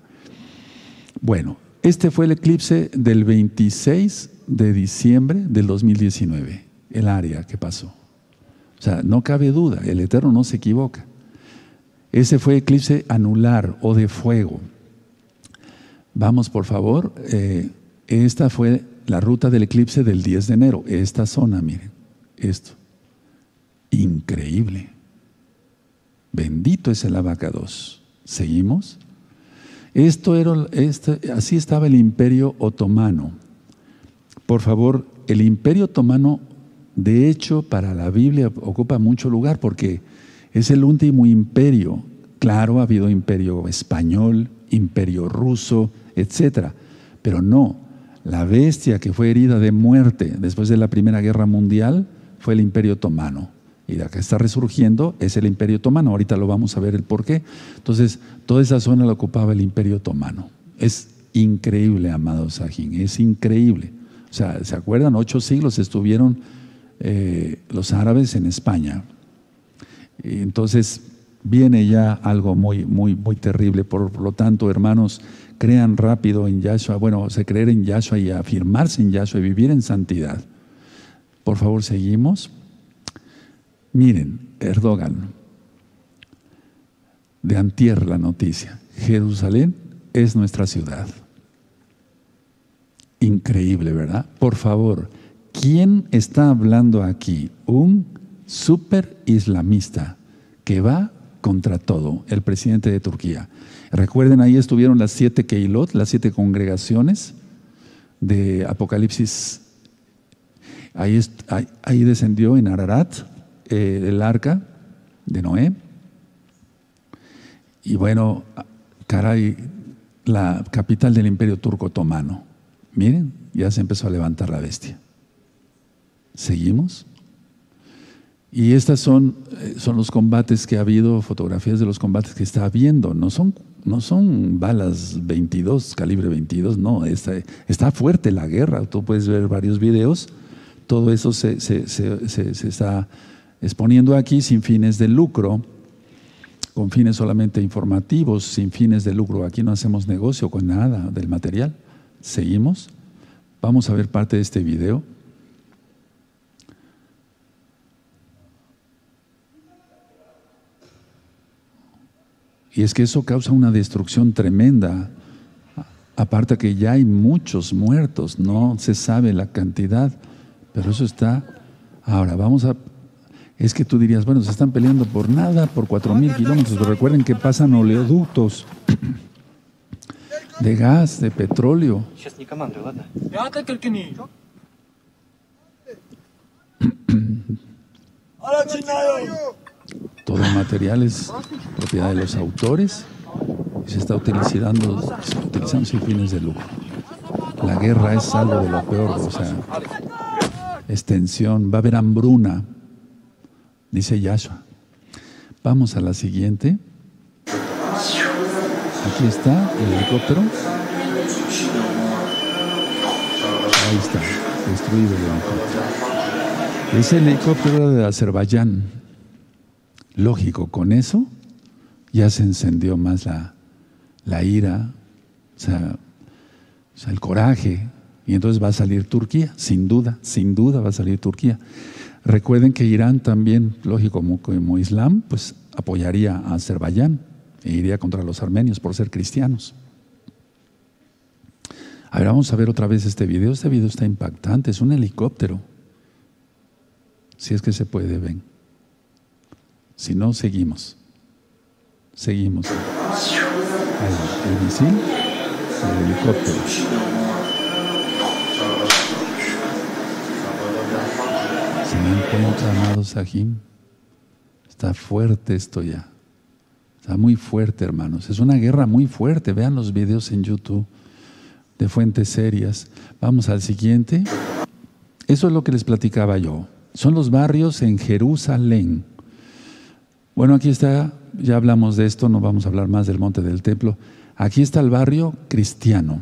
Bueno, este fue el eclipse del 26 de diciembre del 2019, el área que pasó. Sea, no cabe duda, el Eterno no se equivoca. Ese fue eclipse anular o de fuego. Vamos, por favor. Eh, esta fue la ruta del eclipse del 10 de enero. Esta zona, miren, esto. Increíble. Bendito es el abacados. ¿Seguimos? Esto era, este, así estaba el imperio otomano. Por favor, el imperio otomano, de hecho, para la Biblia ocupa mucho lugar porque es el último imperio. Claro, ha habido imperio español, imperio ruso, etc. Pero no, la bestia que fue herida de muerte después de la Primera Guerra Mundial fue el Imperio Otomano. Y la que está resurgiendo es el Imperio Otomano. Ahorita lo vamos a ver el por qué. Entonces, toda esa zona la ocupaba el Imperio Otomano. Es increíble, amado Sajín, es increíble. O sea, ¿se acuerdan? Ocho siglos estuvieron eh, los árabes en España. entonces, viene ya algo muy, muy, muy terrible. Por lo tanto, hermanos, crean rápido en Yahshua, bueno, o sea, creer en Yahshua y afirmarse en Yahshua y vivir en santidad. Por favor, seguimos. Miren, Erdogan, de antier la noticia, Jerusalén es nuestra ciudad. Increíble, ¿verdad? Por favor, ¿quién está hablando aquí? Un super islamista que va contra todo, el presidente de Turquía. Recuerden, ahí estuvieron las siete Keilot, las siete congregaciones de Apocalipsis. Ahí, descendió en Ararat eh, el arca de Noé. Y bueno, caray, la capital del imperio turco otomano. Miren, ya se empezó a levantar la bestia. ¿Seguimos? Y estas son, eh, son los combates que ha habido, fotografías de los combates que está habiendo. No son no son balas 22, calibre 22, no, está, está fuerte la guerra. Tú puedes ver varios videos, todo eso se, está exponiendo aquí sin fines de lucro, con fines solamente informativos, sin fines de lucro. Aquí no hacemos negocio con nada del material. Seguimos. Vamos a ver parte de este video. Y es que eso causa una destrucción tremenda. Aparte que ya hay muchos muertos, no se sabe la cantidad, pero eso está. Ahora, vamos a. Es que tú dirías, bueno, se están peleando por nada, por cuatro mil kilómetros, pero recuerden que pasan oleoductos de gas, de petróleo. Todo el material es propiedad de los autores y se está utilizando, utilizando sin fines de lucro. La guerra es algo de lo peor, o sea, extensión, va a haber hambruna, dice Yahshua. Vamos a la siguiente. Aquí está el helicóptero. Ahí está, destruido el helicóptero. Es el helicóptero de Azerbaiyán. Lógico, con eso ya se encendió más la, ira, o sea, el coraje, y entonces va a salir Turquía, sin duda, sin duda va a salir Turquía. Recuerden que Irán también, lógico, como, como Islam, pues apoyaría a Azerbaiyán e iría contra los armenios por ser cristianos. A ver, vamos a ver otra vez este video. Este video está impactante, es un helicóptero. Si es que se puede, ven. Si no, seguimos. Seguimos. El, el misil, el helicóptero. ¿Se dan cuenta, amados Sahim? Está fuerte esto ya. Está muy fuerte, hermanos. Es una guerra muy fuerte. Vean los videos en YouTube de fuentes serias. Vamos al siguiente. Eso es lo que les platicaba yo. Son los barrios en Jerusalén. Bueno, aquí está, ya hablamos de esto, no vamos a hablar más del monte del templo. Aquí está el barrio cristiano.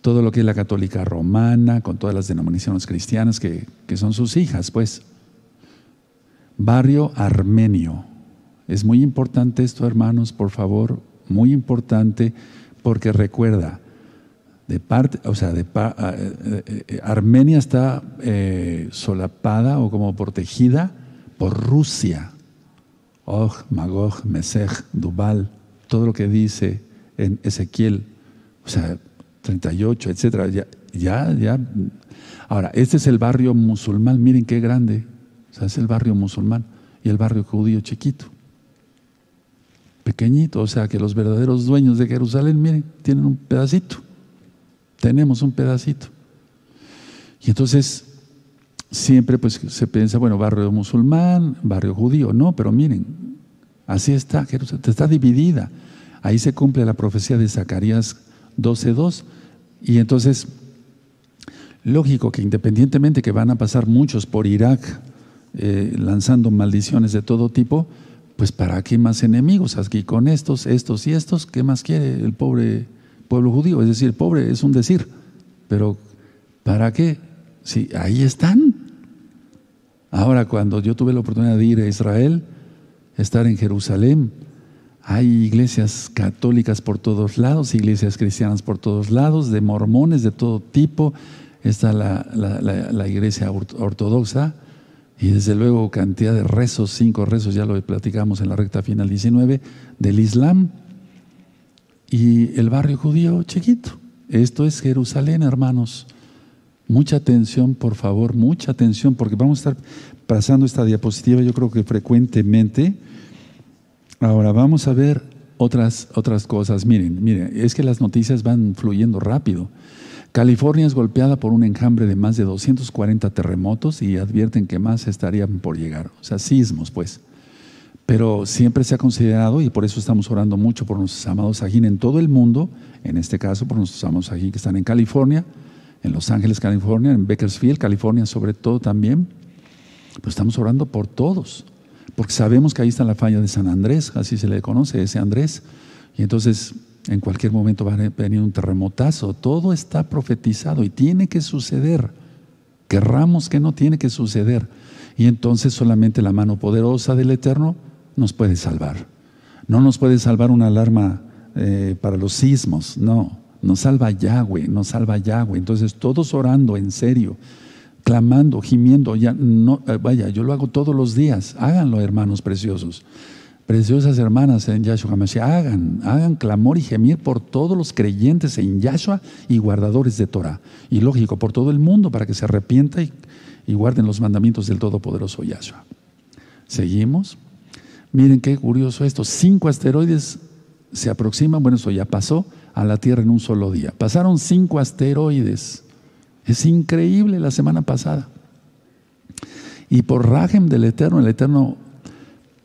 Todo lo que es la católica romana, con todas las denominaciones cristianas que, que son sus hijas, pues. Barrio armenio. Es muy importante esto, hermanos, por favor, muy importante, porque recuerda, de parte, o sea, de, ah, eh, eh, eh, Armenia está solapada o como protegida Rusia. Og, Magog, Mesech, Dubal, todo lo que dice en Ezequiel, o sea, 38, etcétera, ya, ya, ya. Ahora, este es el barrio musulmán, miren qué grande, o sea, es el barrio musulmán y el barrio judío chiquito, pequeñito, o sea, que los verdaderos dueños de Jerusalén, miren, tienen un pedacito, tenemos un pedacito. Y entonces, siempre pues se piensa, bueno, barrio musulmán, barrio judío, no, pero miren, así está, Jerusalén está dividida. Ahí se cumple la profecía de Zacarías 12.2 y entonces, lógico que independientemente que van a pasar muchos por Irak eh, lanzando maldiciones de todo tipo, pues ¿para qué más enemigos? Aquí con estos, estos y estos, ¿qué más quiere el pobre pueblo judío? Es decir, pobre es un decir, pero ¿para qué? Si ahí están. Ahora, cuando yo tuve la oportunidad de ir a Israel, estar en Jerusalén, hay iglesias católicas por todos lados, iglesias cristianas por todos lados, de mormones de todo tipo. Está la, iglesia ortodoxa y desde luego cantidad de rezos, cinco rezos, ya lo platicamos en la recta final 19, del Islam y el barrio judío chiquito. Esto es Jerusalén, hermanos. Mucha atención, por favor, mucha atención, porque vamos a estar pasando esta diapositiva yo creo que frecuentemente Ahora vamos a ver otras, otras cosas. Miren, miren, es que las noticias van fluyendo rápido. California es golpeada por un enjambre de más de 240 terremotos y advierten que más estarían por llegar. O sea, sismos, pues. Pero siempre se ha considerado, y por eso estamos orando mucho por nuestros amados Sajín en todo el mundo, en este caso por nuestros amados Sajín que están en California, en Los Ángeles, California, en Bakersfield, California sobre todo también. Pues estamos orando por todos porque sabemos que ahí está la falla de San Andrés, así se le conoce, ese Andrés. Y entonces en cualquier momento va a venir un terremotazo. Todo está profetizado y tiene que suceder. Querramos que no tiene que suceder. Y entonces solamente la mano poderosa del Eterno nos puede salvar. No nos puede salvar una alarma eh, para los sismos, no. Nos salva Yahweh, nos salva Yahweh. Entonces todos orando en serio clamando, gimiendo, ya no, eh, vaya, yo lo hago todos los días, háganlo hermanos preciosos, preciosas hermanas en Yahshua HaMashiach, hagan, hagan clamor y gemir por todos los creyentes en Yahshua y guardadores de Torah, y lógico, por todo el mundo para que se arrepienta y, y guarden los mandamientos del Todopoderoso Yahshua. Seguimos. Miren qué curioso esto, cinco asteroides se aproximan, bueno, eso ya pasó, a la Tierra en un solo día. Pasaron cinco asteroides es increíble la semana pasada. Y por rajem del Eterno, el Eterno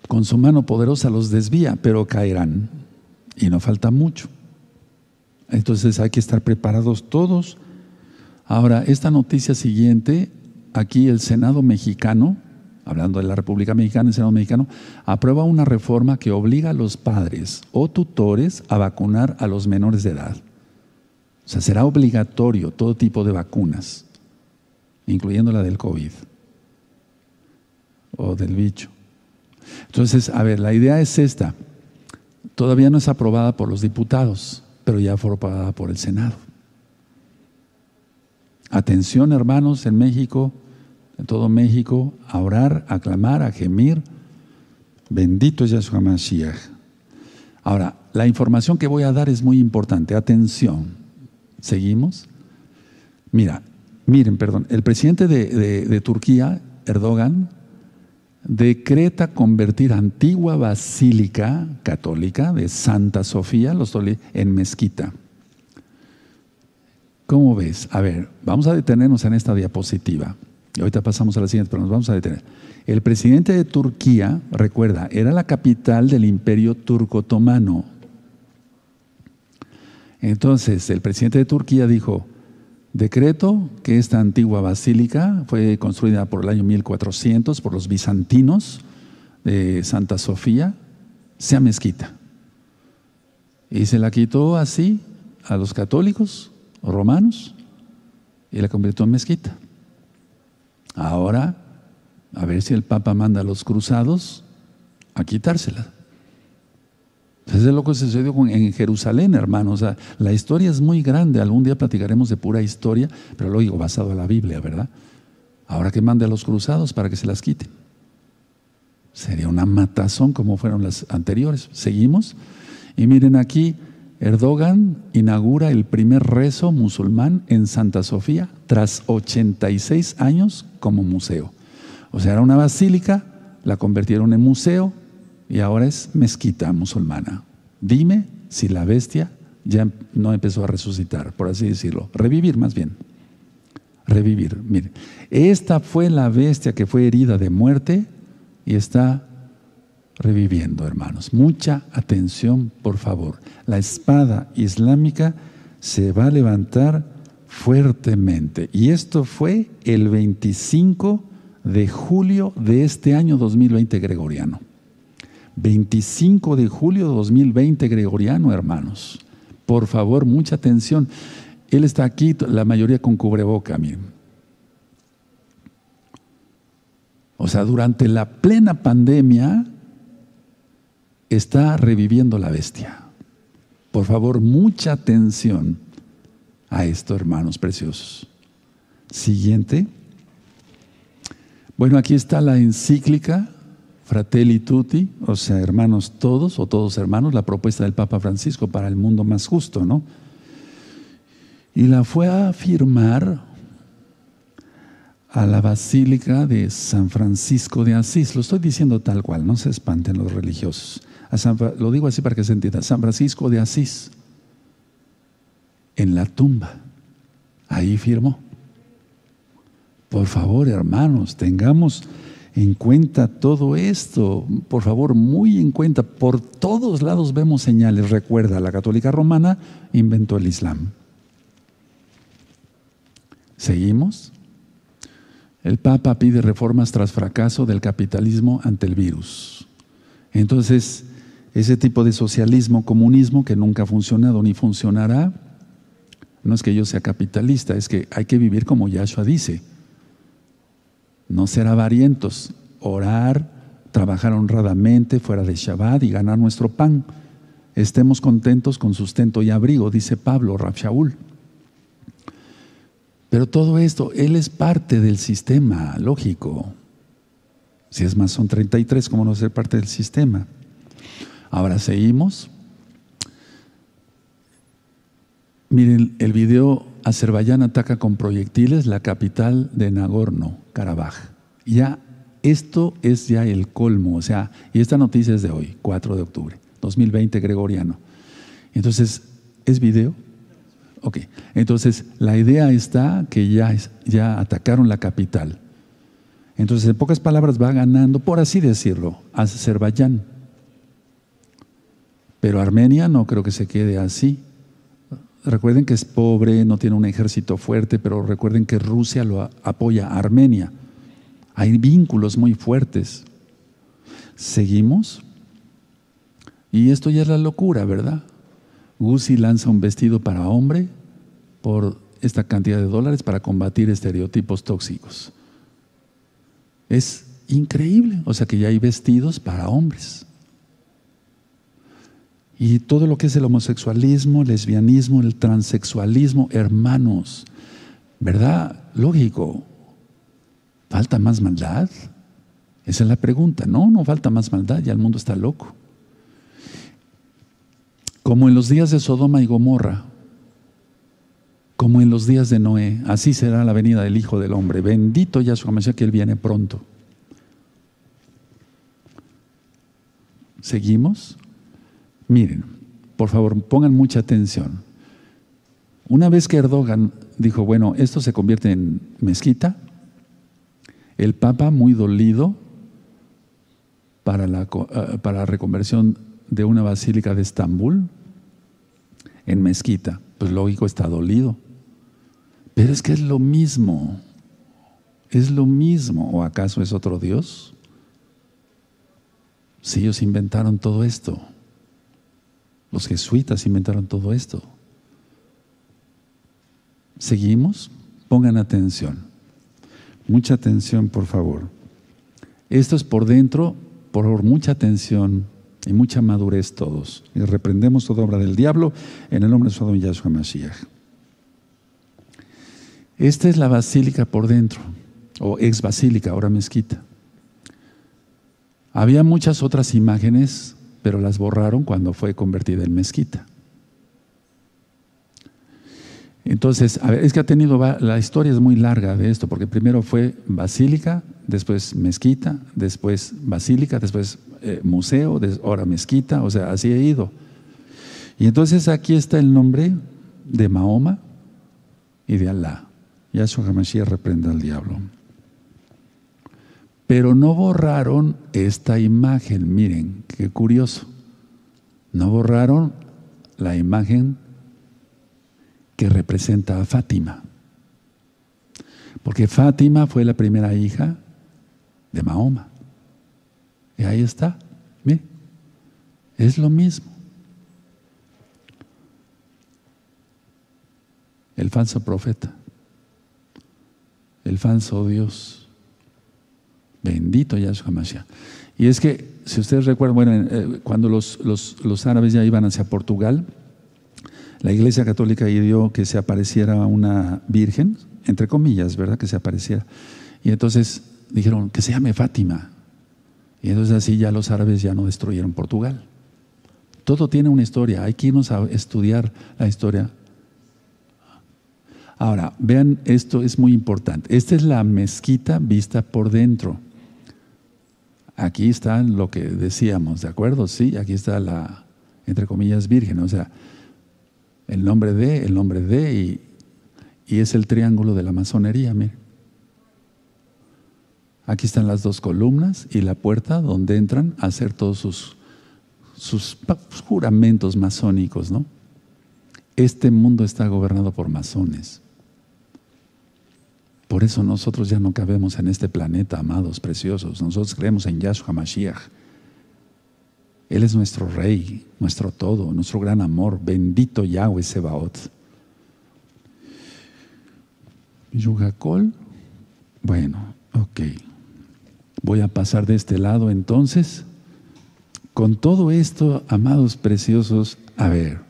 con su mano poderosa los desvía, pero caerán. Y no falta mucho. Entonces hay que estar preparados todos. Ahora, esta noticia siguiente, aquí el Senado mexicano, hablando de la República Mexicana, el Senado mexicano, aprueba una reforma que obliga a los padres o tutores a vacunar a los menores de edad. O sea, será obligatorio todo tipo de vacunas, incluyendo la del COVID o del bicho. Entonces, a ver, la idea es esta. Todavía no es aprobada por los diputados, pero ya fue aprobada por el Senado. Atención, hermanos, en México, en todo México, a orar, a clamar, a gemir. Bendito es Yahshua Mashiach. Ahora, la información que voy a dar es muy importante. Atención. ¿Seguimos? Mira, miren, perdón, el presidente de, Turquía, Erdogan, decreta convertir antigua basílica católica de Santa Sofía en mezquita. ¿Cómo ves? A ver, vamos a detenernos en esta diapositiva. Ahorita pasamos a la siguiente, pero nos vamos a detener. El presidente de Turquía, recuerda, era la capital del imperio turco-otomano. Entonces, el presidente de Turquía dijo, decreto que esta antigua basílica fue construida por el año 1400 por los bizantinos de Santa Sofía, sea mezquita. Y se la quitó así a los católicos romanos y la convirtió en mezquita. Ahora, a ver si el Papa manda a los cruzados a quitársela. Eso es lo que sucedió en Jerusalén, hermanos. la historia es muy grande. Algún día platicaremos de pura historia, pero lo digo basado en la Biblia, ¿verdad? Ahora que mande a los cruzados para que se las quiten. Sería una matazón como fueron las anteriores. Seguimos. Y miren aquí, Erdogan inaugura el primer rezo musulmán en Santa Sofía tras 86 años como museo. O sea, era una basílica, la convirtieron en museo y ahora es mezquita musulmana. Dime si la bestia ya no empezó a resucitar, por así decirlo, revivir más bien. Revivir. Mire, esta fue la bestia que fue herida de muerte y está reviviendo, hermanos. Mucha atención, por favor. La espada islámica se va a levantar fuertemente. Y esto fue el 25 de julio de este año 2020 gregoriano. 25 de julio de 2020 gregoriano, hermanos. Por favor, mucha atención. Él está aquí, la mayoría con cubreboca, miren. O sea, durante la plena pandemia, está reviviendo la bestia. Por favor, mucha atención a esto, hermanos preciosos. Siguiente. Bueno, aquí está la encíclica Fratelli Tutti, o sea, hermanos todos o todos hermanos, la propuesta del Papa Francisco para el mundo más justo, ¿no? Y la fue a firmar a la Basílica de San Francisco de Asís. Lo estoy diciendo tal cual, no se espanten los religiosos lo digo así para que se entienda, San Francisco de Asís, en la tumba, ahí firmó. Por favor, hermanos, tengamos en cuenta todo esto, por favor, muy en cuenta. Por todos lados vemos señales. Recuerda, la católica romana inventó el Islam. ¿Seguimos? El Papa pide reformas tras fracaso del capitalismo ante el virus. Entonces, ese tipo de socialismo, comunismo que nunca ha funcionado ni funcionará, no es que yo sea capitalista, es que hay que vivir como Yahshua dice. No ser avarientos, orar, trabajar honradamente fuera de Shabbat y ganar nuestro pan. Estemos contentos con sustento y abrigo, dice Pablo, Shaul. Pero todo esto, él es parte del sistema, lógico. Si es más, son 33, ¿cómo no ser parte del sistema? Ahora seguimos. Miren, el video Azerbaiyán ataca con proyectiles la capital de Nagorno, Karabaj. Ya, esto es ya el colmo, o sea, y esta noticia es de hoy, 4 de octubre, 2020 gregoriano. Entonces, ¿es video? Ok, entonces la idea está que ya, ya atacaron la capital. Entonces, en pocas palabras, va ganando, por así decirlo, Azerbaiyán. Pero Armenia no creo que se quede así. Recuerden que es pobre, no tiene un ejército fuerte, pero recuerden que Rusia lo apoya Armenia. Hay vínculos muy fuertes. Seguimos. Y esto ya es la locura, ¿verdad? Gucci lanza un vestido para hombre por esta cantidad de dólares para combatir estereotipos tóxicos. Es increíble. O sea que ya hay vestidos para hombres. Y todo lo que es el homosexualismo, lesbianismo, el transexualismo, hermanos, ¿verdad? Lógico. ¿Falta más maldad? Esa es la pregunta. No, no falta más maldad, ya el mundo está loco. Como en los días de Sodoma y Gomorra, como en los días de Noé, así será la venida del Hijo del Hombre. Bendito Yahshua Mashiach que Él viene pronto. ¿Seguimos? Miren, por favor, pongan mucha atención. Una vez que Erdogan dijo, bueno, esto se convierte en mezquita, El Papa muy dolido para la, eh, para la reconversión de una basílica de Estambul en mezquita. Pues lógico, está dolido. Pero es que es lo mismo. Es lo mismo. ¿O acaso es otro Dios? Si ellos inventaron todo esto. Los jesuitas inventaron todo esto. ¿Seguimos? Pongan atención. Mucha atención, por favor. Esto es por dentro, por mucha atención y mucha madurez todos. Y reprendemos toda obra del diablo en el nombre de su Adón Yahshua Mashiach. Esta es la basílica por dentro, o ex basílica, ahora mezquita. Había muchas otras imágenes, pero las borraron cuando fue convertida en mezquita. Entonces, es que ha tenido, la historia es muy larga de esto, porque primero fue basílica, después mezquita, después basílica, después eh, museo, ahora mezquita, o sea, así he ido. Y entonces aquí está el nombre de Mahoma y de Alá. Yahshua HaMashiach reprenda al diablo. Pero no borraron esta imagen, miren, qué curioso. No borraron la imagen que representa a Fátima. Porque Fátima fue la primera hija de Mahoma. Y ahí está. Mire, es lo mismo. El falso profeta. El falso Dios. Bendito Yahshua Mashiach. Y es que, si ustedes recuerdan, bueno, eh, cuando los, los, los árabes ya iban hacia Portugal, la Iglesia Católica pidió que se apareciera una virgen, entre comillas, ¿verdad? Que se apareciera. Y entonces dijeron que se llame Fátima. Y entonces así ya los árabes ya no destruyeron Portugal. Todo tiene una historia, hay que irnos a estudiar la historia. Ahora, vean, esto es muy importante. Esta es la mezquita vista por dentro. Aquí está lo que decíamos, ¿de acuerdo? Sí, aquí está la, entre comillas, virgen. O sea, el nombre de, el nombre de, y, es el triángulo de la masonería, mire. Aquí están las dos columnas y la puerta donde entran a hacer todos sus, sus juramentos masónicos, ¿no? Este mundo está gobernado por masones. Por eso nosotros ya no cabemos en este planeta, amados, preciosos. Nosotros creemos en Yahshua Mashiach. Él es nuestro Rey, nuestro todo, nuestro gran amor. Bendito Yahweh Sebaot. Yugacol. Bueno, ok. Voy a pasar de este lado entonces. Con todo esto, amados preciosos, a ver.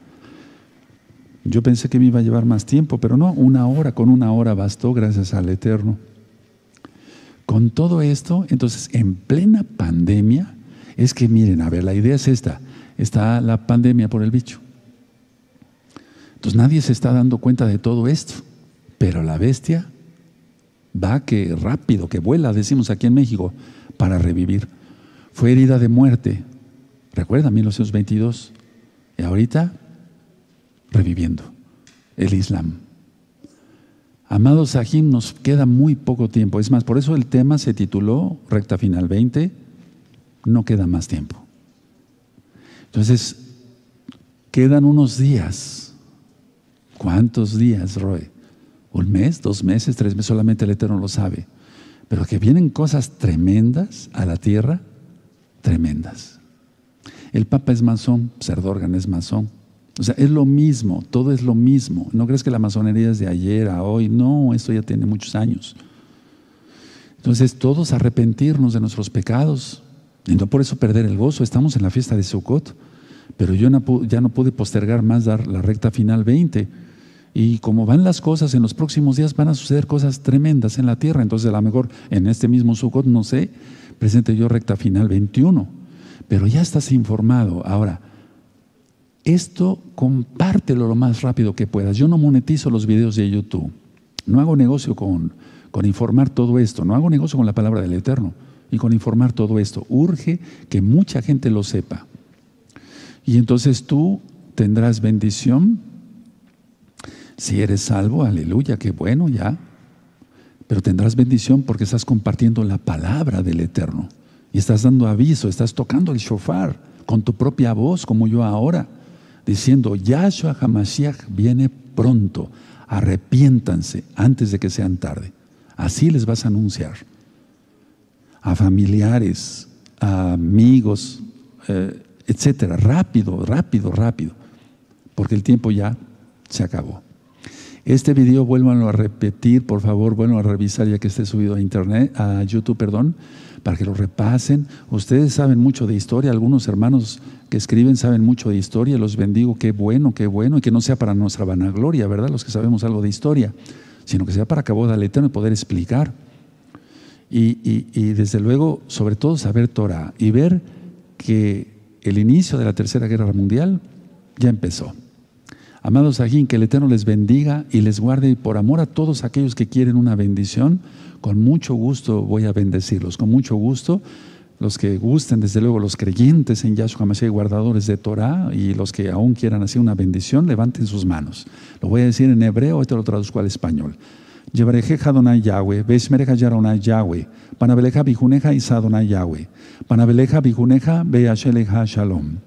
Yo pensé que me iba a llevar más tiempo, pero no, una hora, con una hora bastó, gracias al Eterno. Con todo esto, entonces, en plena pandemia, es que miren, a ver, la idea es esta. Está la pandemia por el bicho. Entonces nadie se está dando cuenta de todo esto. Pero la bestia va que rápido, que vuela, decimos aquí en México, para revivir. Fue herida de muerte. Recuerda, 1922. Y ahorita, reviviendo. El Islam. Amados Sahim, nos queda muy poco tiempo. Es más, por eso el tema se tituló Recta Final 20 no queda más tiempo. Entonces, quedan unos días. ¿Cuántos días, Roy? ¿Un mes, dos meses, tres meses? Solamente el Eterno lo sabe. Pero que vienen cosas tremendas a la tierra, tremendas. El Papa es masón, Serdorgan es masón. O sea, es lo mismo, todo es lo mismo. No crees que la masonería es de ayer a hoy. No, esto ya tiene muchos años. Entonces, todos arrepentirnos de nuestros pecados, y no por eso perder el gozo. Estamos en la fiesta de Sukkot, pero yo ya no pude postergar más dar la recta final 20. Y como van las cosas, en los próximos días van a suceder cosas tremendas en la tierra. Entonces, a lo mejor en este mismo Sukkot, no sé, presente yo recta final 21. Pero ya estás informado. Ahora, esto compártelo lo más rápido que puedas. Yo no monetizo los videos de YouTube. No hago negocio con, con informar todo esto. No hago negocio con la palabra del Eterno y con informar todo esto. Urge que mucha gente lo sepa. Y entonces tú tendrás bendición. Si eres salvo, aleluya, qué bueno ya. pero tendrás bendición porque estás compartiendo la palabra del Eterno. Y estás dando aviso, estás tocando el shofar con tu propia voz, como yo ahora, diciendo, Yahshua HaMashiach viene pronto, arrepiéntanse antes de que sean tarde. Así les vas a anunciar a familiares, a amigos, eh, etcétera, rápido, rápido, rápido, porque el tiempo ya se acabó. Este video vuélvanlo a repetir, por favor, bueno a revisar ya que esté subido a internet, a YouTube, perdón, para que lo repasen. Ustedes saben mucho de historia, algunos hermanos que escriben saben mucho de historia, los bendigo, qué bueno, qué bueno, y que no sea para nuestra vanagloria, ¿verdad? Los que sabemos algo de historia, sino que sea para cabo del Eterno y poder explicar. Y, y, desde luego, sobre todo, saber Torah y ver que el inicio de la Tercera Guerra Mundial ya empezó. Amados aquí, que el Eterno les bendiga y les guarde y por amor a todos aquellos que quieren una bendición, con mucho gusto voy a bendecirlos, con mucho gusto. Los que gusten, desde luego, los creyentes en Yahshua Mashiach, guardadores de Torah, y los que aún quieran hacer una bendición, levanten sus manos. Lo voy a decir en hebreo, esto lo traduzco al español. Llevarejeja Donai Yahweh, Besmereja Yaronai Yahweh, Panabeleja Bijuneja Isadonai Yahweh, Panabeleja Bijuneja Beasheleja Shalom.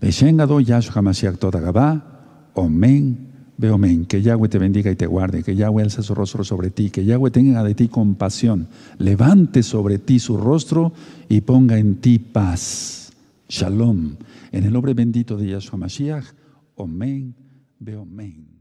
Beshengado Yahshua Mashiach Todagabá, Amén. Veo amén. Que Yahweh te bendiga y te guarde. Que Yahweh alce su rostro sobre ti. Que Yahweh tenga de ti compasión. Levante sobre ti su rostro y ponga en ti paz. Shalom. En el nombre bendito de Yahshua Mashiach. Amén. Veo amén.